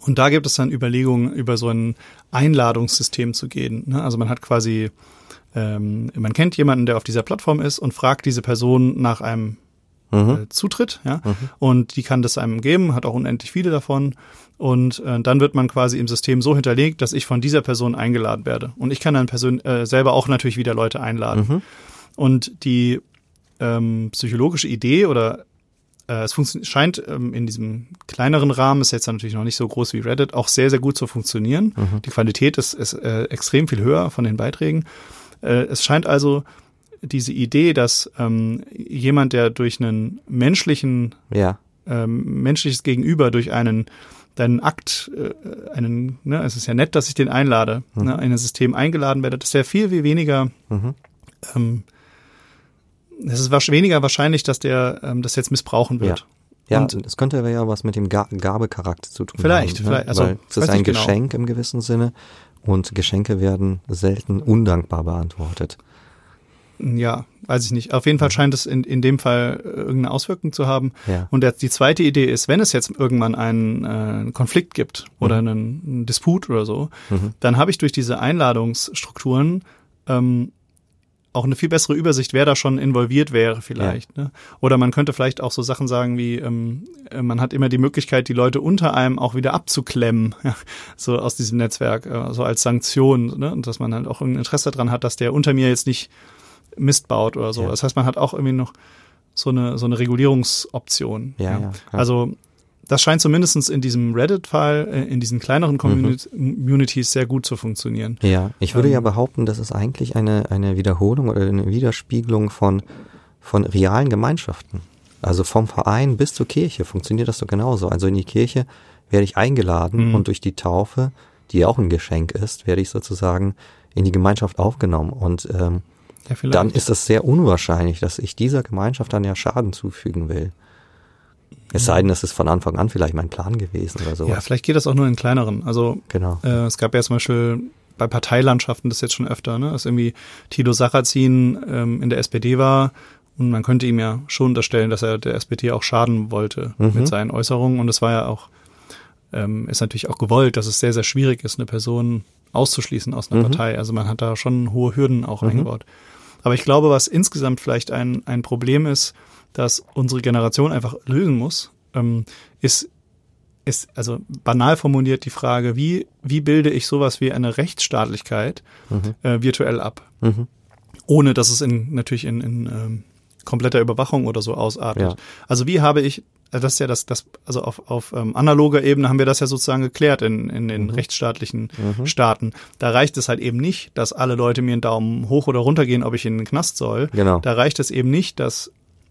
Speaker 1: Und da gibt es dann Überlegungen, über so ein Einladungssystem zu gehen. Ne? Also man hat quasi ähm, man kennt jemanden, der auf dieser Plattform ist und fragt diese Person nach einem mhm. äh, Zutritt, ja, mhm. und die kann das einem geben, hat auch unendlich viele davon und äh, dann wird man quasi im System so hinterlegt, dass ich von dieser Person eingeladen werde und ich kann dann Person, äh, selber auch natürlich wieder Leute einladen mhm. und die ähm, psychologische Idee oder äh, es scheint ähm, in diesem kleineren Rahmen, ist jetzt natürlich noch nicht so groß wie Reddit, auch sehr, sehr gut zu funktionieren. Mhm. Die Qualität ist, ist äh, extrem viel höher von den Beiträgen. Äh, es scheint also diese Idee, dass ähm, jemand, der durch einen menschlichen,
Speaker 2: ja.
Speaker 1: ähm, menschliches Gegenüber, durch einen deinen Akt, äh, einen, ne, es ist ja nett, dass ich den einlade, mhm. ne, in ein System eingeladen werde, dass der viel, viel weniger mhm. ähm, es ist weniger wahrscheinlich, dass der ähm, das jetzt missbrauchen wird.
Speaker 2: Ja, und es könnte ja was mit dem Gabecharakter zu tun
Speaker 1: vielleicht,
Speaker 2: haben.
Speaker 1: Ne? Vielleicht, also,
Speaker 2: Weil es ist ein genau. Geschenk genau. im gewissen Sinne und Geschenke werden selten undankbar beantwortet.
Speaker 1: Ja, weiß ich nicht. Auf jeden Fall scheint es in, in dem Fall äh, irgendeine Auswirkung zu haben.
Speaker 2: Ja.
Speaker 1: Und der, die zweite Idee ist, wenn es jetzt irgendwann einen, äh, einen Konflikt gibt oder mhm. einen, einen Disput oder so, mhm. dann habe ich durch diese Einladungsstrukturen ähm, auch eine viel bessere Übersicht, wer da schon involviert wäre vielleicht. Ja. Ne? Oder man könnte vielleicht auch so Sachen sagen wie, ähm, äh, man hat immer die Möglichkeit, die Leute unter einem auch wieder abzuklemmen, ja? so aus diesem Netzwerk, äh, so als Sanktion. Ne? Und dass man halt auch ein Interesse daran hat, dass der unter mir jetzt nicht Mist baut oder so. Ja. Das heißt, man hat auch irgendwie noch so eine, so eine Regulierungsoption.
Speaker 2: Ja, ja.
Speaker 1: also das scheint zumindest in diesem Reddit-Fall, äh, in diesen kleineren mhm. Communities mhm. sehr gut zu funktionieren.
Speaker 2: Ja, ich würde ähm, ja behaupten, das ist eigentlich eine, eine Wiederholung oder eine Widerspiegelung von, von realen Gemeinschaften. Also vom Verein bis zur Kirche funktioniert das so genauso. Also in die Kirche werde ich eingeladen mhm. und durch die Taufe, die auch ein Geschenk ist, werde ich sozusagen in die Gemeinschaft aufgenommen. Und ähm, ja, dann ist es sehr unwahrscheinlich, dass ich dieser Gemeinschaft dann ja Schaden zufügen will. Es sei denn, das ist von Anfang an vielleicht mein Plan gewesen oder so.
Speaker 1: Ja, vielleicht geht das auch nur in kleineren. Also
Speaker 2: genau.
Speaker 1: Äh, es gab ja zum Beispiel bei Parteilandschaften das jetzt schon öfter, ne? dass irgendwie Tilo Sarrazin ähm, in der SPD war und man könnte ihm ja schon unterstellen, dass er der SPD auch schaden wollte mhm. mit seinen Äußerungen und es war ja auch, ähm, ist natürlich auch gewollt, dass es sehr, sehr schwierig ist, eine Person auszuschließen aus einer mhm. Partei. Also man hat da schon hohe Hürden auch mhm. eingebaut. Aber ich glaube, was insgesamt vielleicht ein, ein Problem ist, dass unsere Generation einfach lösen muss, ähm, ist, ist also banal formuliert die Frage, wie, wie bilde ich sowas wie eine Rechtsstaatlichkeit mhm. äh, virtuell ab? Mhm. Ohne dass es in, natürlich in, in ähm, kompletter Überwachung oder so ausartet. Ja. Also wie habe ich, äh, das ist ja das, das also auf, auf ähm, analoger Ebene haben wir das ja sozusagen geklärt in, in den mhm. rechtsstaatlichen mhm. Staaten. Da reicht es halt eben nicht, dass alle Leute mir einen Daumen hoch oder runter gehen, ob ich in den Knast soll.
Speaker 2: Genau.
Speaker 1: Da reicht es eben nicht, dass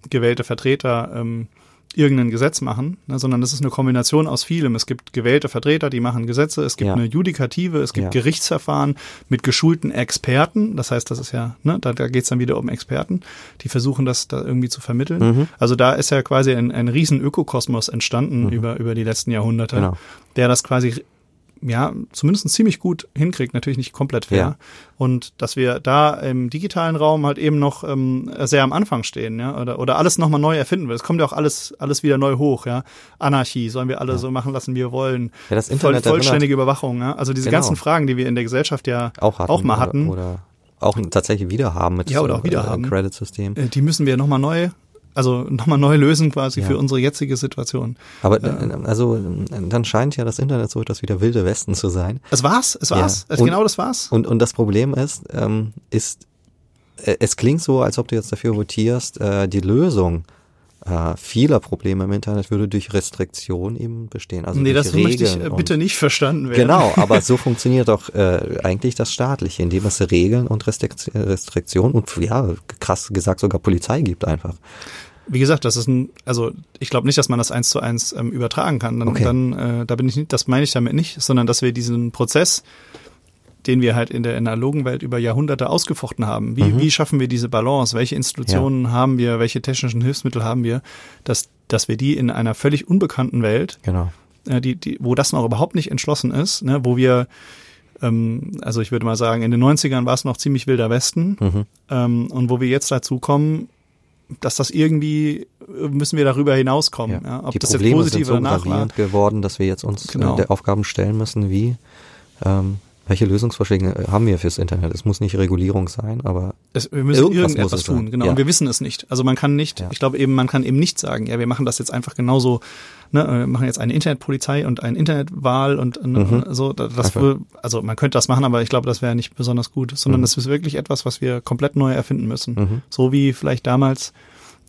Speaker 1: gewählte Vertreter ähm, irgendein Gesetz machen, ne, sondern es ist eine Kombination aus vielem. Es gibt gewählte Vertreter, die machen Gesetze, es gibt ja. eine Judikative, es gibt ja. Gerichtsverfahren mit geschulten Experten. Das heißt, das ist ja, ne, da, da geht es dann wieder um Experten, die versuchen das da irgendwie zu vermitteln. Mhm. Also da ist ja quasi ein, ein riesen Ökokosmos entstanden mhm. über, über die letzten Jahrhunderte, genau. der das quasi ja, zumindest ziemlich gut hinkriegt, natürlich nicht komplett fair. Ja. Und dass wir da im digitalen Raum halt eben noch ähm, sehr am Anfang stehen, ja, oder, oder alles nochmal neu erfinden will. Es kommt ja auch alles, alles wieder neu hoch, ja. Anarchie, sollen wir alle ja. so machen lassen, wie wir wollen.
Speaker 2: Ja, das Internet
Speaker 1: Voll, vollständige Überwachung, ja. Also diese genau. ganzen Fragen, die wir in der Gesellschaft ja auch, hatten, auch mal hatten.
Speaker 2: Oder, oder auch tatsächlich wieder haben mit
Speaker 1: ja, oder auch wieder äh, haben.
Speaker 2: Credit-System.
Speaker 1: Äh, die müssen wir nochmal neu also nochmal neu lösen quasi ja. für unsere jetzige Situation.
Speaker 2: Aber äh, also dann scheint ja das Internet so etwas wie der wilde Westen zu sein.
Speaker 1: Es war's, es war's, ja.
Speaker 2: und,
Speaker 1: genau das war's.
Speaker 2: Und, und das Problem ist, ähm, ist, äh, es klingt so, als ob du jetzt dafür votierst, äh, die Lösung äh, vieler Probleme im Internet würde durch Restriktion eben bestehen. Also
Speaker 1: nee, das Regeln möchte ich äh, bitte nicht verstanden werden.
Speaker 2: Genau, aber so funktioniert doch äh, eigentlich das Staatliche, indem es Regeln und Restriktionen und ja, krass gesagt sogar Polizei gibt einfach.
Speaker 1: Wie gesagt, das ist ein, also ich glaube nicht, dass man das eins zu eins ähm, übertragen kann. Dann,
Speaker 2: okay.
Speaker 1: dann äh, da bin ich nicht, das meine ich damit nicht, sondern dass wir diesen Prozess den wir halt in der analogen Welt über Jahrhunderte ausgefochten haben. Wie, mhm. wie schaffen wir diese Balance? Welche Institutionen ja. haben wir? Welche technischen Hilfsmittel haben wir? Dass, dass wir die in einer völlig unbekannten Welt,
Speaker 2: genau.
Speaker 1: äh, die, die, wo das noch überhaupt nicht entschlossen ist, ne, wo wir ähm, also ich würde mal sagen, in den 90ern war es noch ziemlich wilder Westen mhm. ähm, und wo wir jetzt dazu kommen, dass das irgendwie müssen wir darüber hinauskommen. Ja. Ja,
Speaker 2: ob die das Probleme jetzt positiv sind so oder geworden, dass wir jetzt uns äh, genau. der Aufgaben stellen müssen, wie ähm, Welche Lösungsvorschläge haben wir fürs Internet? Es muss nicht Regulierung sein, aber
Speaker 1: es, wir müssen irgendetwas tun, sein. genau. Ja. Und wir wissen es nicht. Also man kann nicht, ja. ich glaube eben, man kann eben nicht sagen, ja, wir machen das jetzt einfach genauso, ne, wir machen jetzt eine Internetpolizei und eine Internetwahl und ne, mhm. so. Das, will, also man könnte das machen, aber ich glaube, das wäre nicht besonders gut, sondern mhm. das ist wirklich etwas, was wir komplett neu erfinden müssen. Mhm. So wie vielleicht damals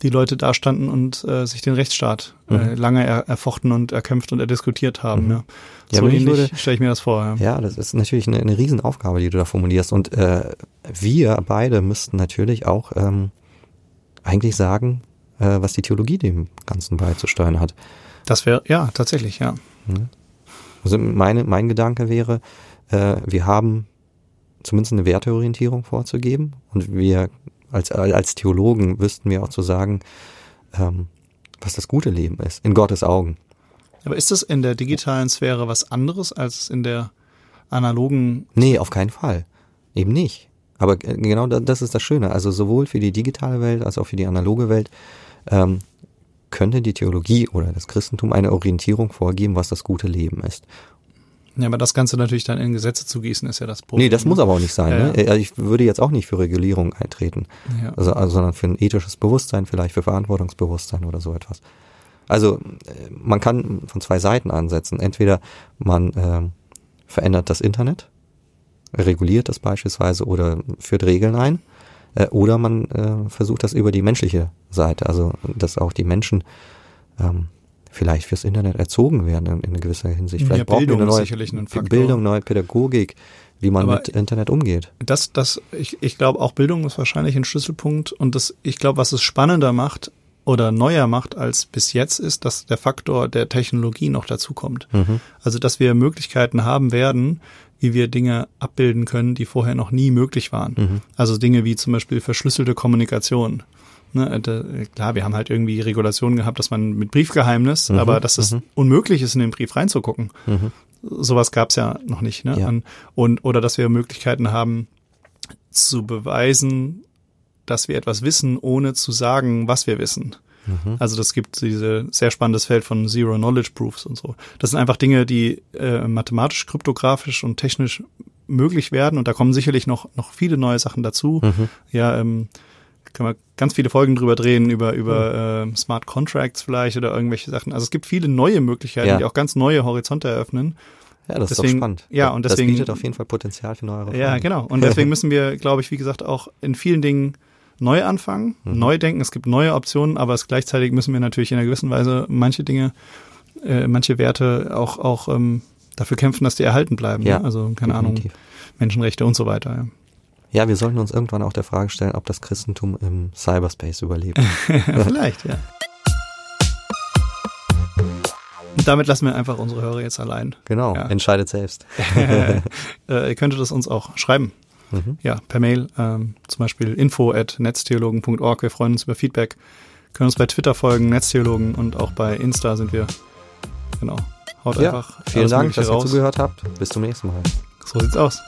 Speaker 1: die Leute da standen und äh, sich den Rechtsstaat äh, mhm. lange er, erfochten und erkämpft und erdiskutiert haben. Mhm. Ja. Ja, so ähnlich stelle ich mir das vor.
Speaker 2: Ja. ja, das ist natürlich eine, eine Riesenaufgabe, die du da formulierst. Und äh, wir beide müssten natürlich auch ähm, eigentlich sagen, äh, was die Theologie dem Ganzen beizusteuern hat.
Speaker 1: Das wäre, ja, tatsächlich, ja. Mhm.
Speaker 2: Also meine, mein Gedanke wäre, äh, wir haben zumindest eine Werteorientierung vorzugeben und wir als, als Theologen wüssten wir auch zu sagen, ähm, was das gute Leben ist, in Gottes Augen.
Speaker 1: Aber ist das in der digitalen Sphäre was anderes als in der analogen?
Speaker 2: Nee, auf keinen Fall. Eben nicht. Aber genau das ist das Schöne. Also sowohl für die digitale Welt als auch für die analoge Welt ähm, könnte die Theologie oder das Christentum eine Orientierung vorgeben, was das gute Leben ist.
Speaker 1: Ja, aber das Ganze natürlich dann in Gesetze zu gießen, ist ja das
Speaker 2: Problem. Nee, das muss aber auch nicht sein. Ja, ne? Also ich würde jetzt auch nicht für Regulierung eintreten, ja. also, also, sondern für ein ethisches Bewusstsein, vielleicht für Verantwortungsbewusstsein oder so etwas. Also man kann von zwei Seiten ansetzen. Entweder man äh, verändert das Internet, reguliert das beispielsweise oder führt Regeln ein, äh, oder man äh, versucht das über die menschliche Seite, also dass auch die Menschen ähm, vielleicht fürs Internet erzogen werden in, in gewisser Hinsicht. Vielleicht ja, brauchen Bildung eine neue sicherlich ein Bildung, neue Pädagogik, wie man Aber mit Internet umgeht.
Speaker 1: Das, das, ich, ich glaube, auch Bildung ist wahrscheinlich ein Schlüsselpunkt. Und das, ich glaube, was es spannender macht oder neuer macht als bis jetzt, ist, dass der Faktor der Technologie noch dazu kommt. Mhm. Also, dass wir Möglichkeiten haben werden, wie wir Dinge abbilden können, die vorher noch nie möglich waren. Mhm. Also Dinge wie zum Beispiel verschlüsselte Kommunikation. Ne, äh, klar, wir haben halt irgendwie Regulationen gehabt, dass man mit Briefgeheimnis, mhm, aber dass es mhm. unmöglich ist, in den Brief reinzugucken. Mhm. Sowas gab es ja noch nicht. Ne? Ja. Und, oder dass wir Möglichkeiten haben, zu beweisen, dass wir etwas wissen, ohne zu sagen, was wir wissen. Mhm. Also das gibt diese sehr spannendes Feld von Zero Knowledge Proofs und so. Das sind einfach Dinge, die äh, mathematisch, kryptografisch und technisch möglich werden und da kommen sicherlich noch noch viele neue Sachen dazu. Mhm. Ja, ähm, können wir ganz viele Folgen drüber drehen, über, über mhm. äh, Smart Contracts vielleicht oder irgendwelche Sachen. Also es gibt viele neue Möglichkeiten, ja. die auch ganz neue Horizonte eröffnen.
Speaker 2: Ja, das deswegen, ist doch spannend.
Speaker 1: Ja, und deswegen. Das
Speaker 2: bietet auf jeden Fall Potenzial für neue Reformen.
Speaker 1: Ja, genau. Und deswegen müssen wir, glaube ich, wie gesagt, auch in vielen Dingen neu anfangen, mhm. neu denken. Es gibt neue Optionen, aber es gleichzeitig müssen wir natürlich in einer gewissen Weise manche Dinge, äh, manche Werte auch, auch ähm, dafür kämpfen, dass die erhalten bleiben. Ja, ne? Also, keine definitiv. Ahnung, Menschenrechte und so weiter. Ja.
Speaker 2: Ja, wir sollten uns irgendwann auch der Frage stellen, ob das Christentum im Cyberspace überlebt.
Speaker 1: Vielleicht, ja. Und damit lassen wir einfach unsere Hörer jetzt allein.
Speaker 2: Genau, ja. entscheidet selbst.
Speaker 1: äh, ihr könntet es uns auch schreiben. Mhm. Ja, per Mail, ähm, zum Beispiel info at netztheologen.org. Wir freuen uns über Feedback. Können uns bei Twitter folgen, Netztheologen und auch bei Insta sind wir. Genau.
Speaker 2: Haut ja, einfach. Vielen Dank, dass ihr zugehört habt. Bis zum nächsten Mal.
Speaker 1: So sieht's aus.